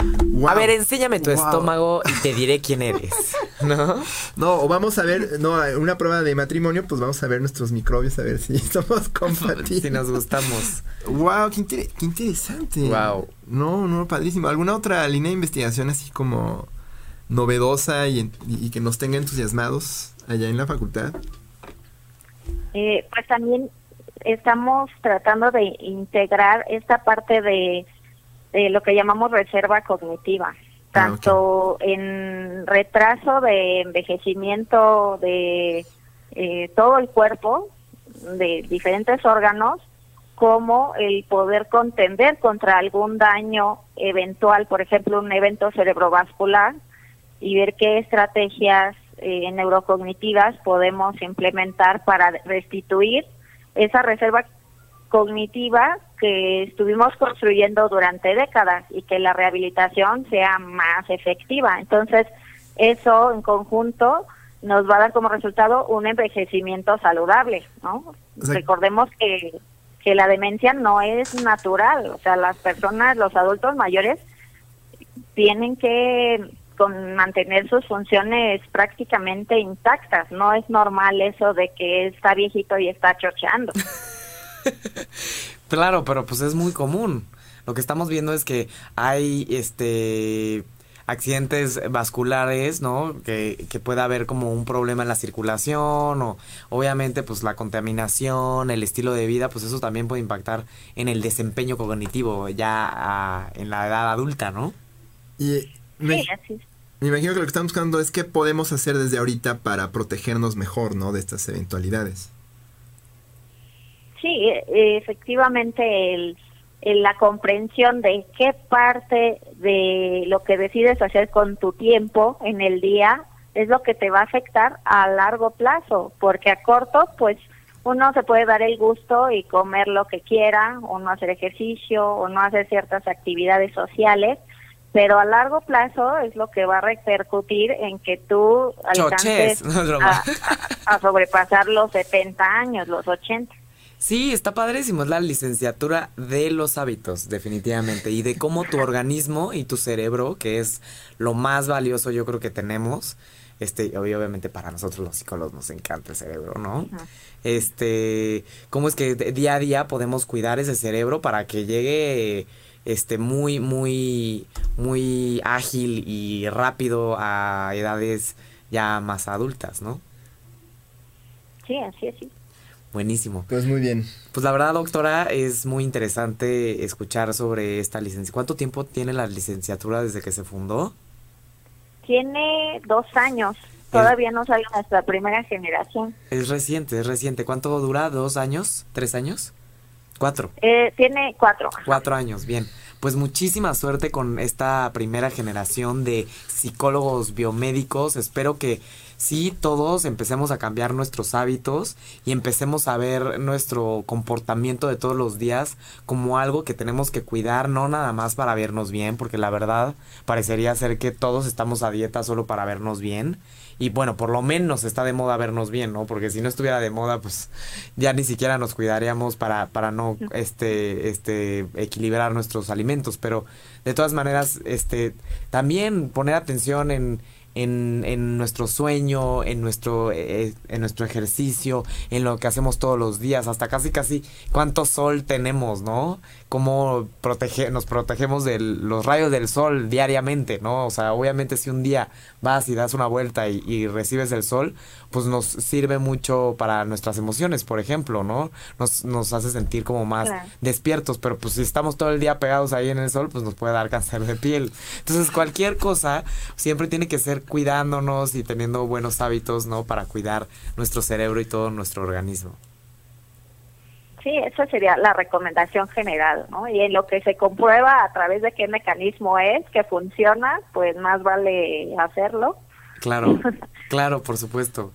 A Wow. ver, enséñame tu Wow. estómago y te diré quién eres. ¿No? No, o vamos a ver, no, una prueba de matrimonio, pues vamos a ver nuestros microbios a ver si somos compatibles. Si nos gustamos. Wow, qué, inter- qué interesante. Guau. No, no, padrísimo. ¿Alguna otra línea de investigación así como novedosa y, y- que nos tenga entusiasmados allá en la facultad? Eh, pues también estamos tratando de integrar esta parte de, de lo que llamamos reserva cognitiva, Ah, tanto en retraso de envejecimiento de eh, todo el cuerpo, de diferentes órganos, como el poder contender contra algún daño eventual, por ejemplo, un evento cerebrovascular, y ver qué estrategias eh, neurocognitivas podemos implementar para restituir esa reserva cognitiva que estuvimos construyendo durante décadas y que la rehabilitación sea más efectiva. Entonces, eso en conjunto nos va a dar como resultado un envejecimiento saludable, ¿no? Recordemos que, que la demencia no es natural, o sea, las personas, los adultos mayores tienen que con mantener sus funciones prácticamente intactas. No es normal eso de que está viejito y está chocheando. claro, pero pues es muy común. Lo que estamos viendo es que hay este accidentes vasculares, ¿no? Que, que pueda haber como un problema en la circulación o obviamente pues la contaminación, el estilo de vida, pues eso también puede impactar en el desempeño cognitivo ya en la edad adulta, ¿no? Y me, me imagino que lo que estamos buscando es qué podemos hacer desde ahorita para protegernos mejor, ¿no? De estas eventualidades. Sí, e, efectivamente el, la comprensión de qué parte de lo que decides hacer con tu tiempo en el día es lo que te va a afectar a largo plazo, porque a corto, pues uno se puede dar el gusto y comer lo que quiera, o no hacer ejercicio, o no hacer ciertas actividades sociales, pero a largo plazo es lo que va a repercutir en que tú alcances a, sobrepasar los 70 años, los 80. Sí, está padrísimo, es la licenciatura de los hábitos, definitivamente, y de cómo tu organismo y tu cerebro, que es lo más valioso yo creo que tenemos, este, obviamente para nosotros los psicólogos nos encanta el cerebro, ¿no? Este, cómo es que día a día podemos cuidar ese cerebro para que llegue este muy muy muy ágil y rápido a edades ya más adultas, ¿no? Sí, así es. Buenísimo. Pues muy bien. Pues la verdad, doctora, es muy interesante escuchar sobre esta licencia. ¿Cuánto tiempo tiene la licenciatura desde que se fundó? Tiene dos años. Todavía no sale nuestra primera generación. Es reciente, es reciente. ¿Cuánto dura? ¿Dos años? ¿Tres años? Cuatro. Eh, tiene cuatro. Cuatro años, bien. Pues muchísima suerte con esta primera generación de psicólogos biomédicos. Espero que sí todos empecemos a cambiar nuestros hábitos y empecemos a ver nuestro comportamiento de todos los días como algo que tenemos que cuidar, no nada más para vernos bien, porque la verdad parecería ser que todos estamos a dieta solo para vernos bien y bueno, por lo menos está de moda vernos bien, ¿no? Porque si no estuviera de moda, pues ya ni siquiera nos cuidaríamos para, para no este, este, equilibrar nuestros alimentos. Pero de todas maneras, este, también poner atención en en, en nuestro sueño, en nuestro, eh, en nuestro ejercicio, en lo que hacemos todos los días, hasta casi casi cuánto sol tenemos, ¿no? Cómo protege, nos protegemos de los rayos del sol diariamente, ¿no? O sea, obviamente si un día vas y das una vuelta y, recibes el sol, pues nos sirve mucho para nuestras emociones, por ejemplo, ¿no? Nos, nos hace sentir como más despiertos, pero pues si estamos todo el día pegados ahí en el sol, pues nos puede dar cáncer de piel. Entonces cualquier cosa siempre tiene que ser cuidándonos y teniendo buenos hábitos, ¿no? Para cuidar nuestro cerebro y todo nuestro organismo. Sí, esa sería la recomendación general, ¿no? Y en lo que se comprueba a través de qué mecanismo es, que funciona, pues más vale hacerlo. Claro, claro, por supuesto.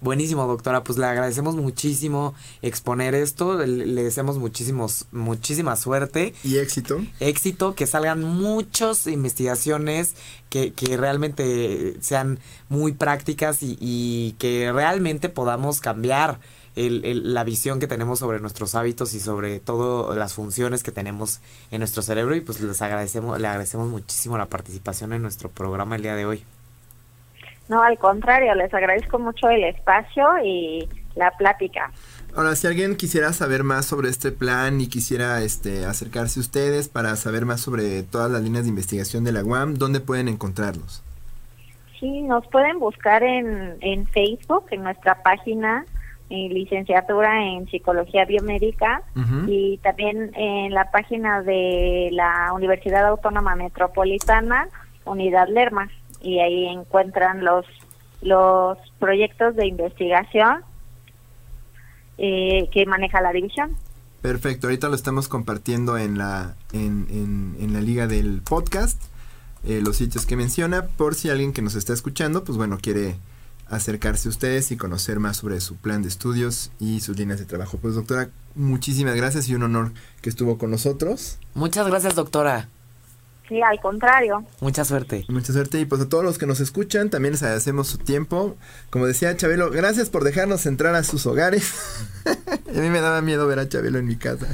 Buenísimo, doctora. Pues le agradecemos muchísimo exponer esto. Le, deseamos muchísimos, muchísima suerte. Y éxito. Éxito, que salgan muchas investigaciones que, que realmente sean muy prácticas y, y que realmente podamos cambiar el, la visión que tenemos sobre nuestros hábitos y sobre todo las funciones que tenemos en nuestro cerebro. Y pues les agradecemos, le agradecemos muchísimo la participación en nuestro programa el día de hoy. No, al contrario, les agradezco mucho el espacio y la plática. Ahora, si alguien quisiera saber más sobre este plan y quisiera este, acercarse a ustedes para saber más sobre todas las líneas de investigación de la UAM, ¿dónde pueden encontrarlos? Sí, nos pueden buscar en, en Facebook, en nuestra página licenciatura en psicología biomédica y también en la página de la Universidad Autónoma Metropolitana, Unidad Lerma. Y ahí encuentran los los proyectos de investigación eh, que maneja la división. Perfecto, ahorita lo estamos compartiendo en la en, en, la liga del podcast, eh, los sitios que menciona, por si alguien que nos está escuchando, pues bueno, quiere acercarse a ustedes y conocer más sobre su plan de estudios y sus líneas de trabajo. Pues doctora, muchísimas gracias y un honor que estuvo con nosotros. Muchas gracias, doctora. Sí, al contrario. Mucha suerte. Mucha suerte y pues a todos los que nos escuchan también les agradecemos su tiempo. Como decía Chabelo, gracias por dejarnos entrar a sus hogares. a mí me daba miedo ver a Chabelo en mi casa.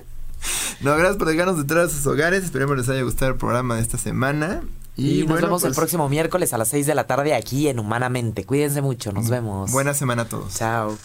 no, gracias por dejarnos entrar a sus hogares. Esperemos les haya gustado el programa de esta semana. Y, nos bueno, vemos el pues, próximo miércoles a las 6 de la tarde aquí en Humanamente. Cuídense mucho, nos vemos. Buena semana a todos. Chao.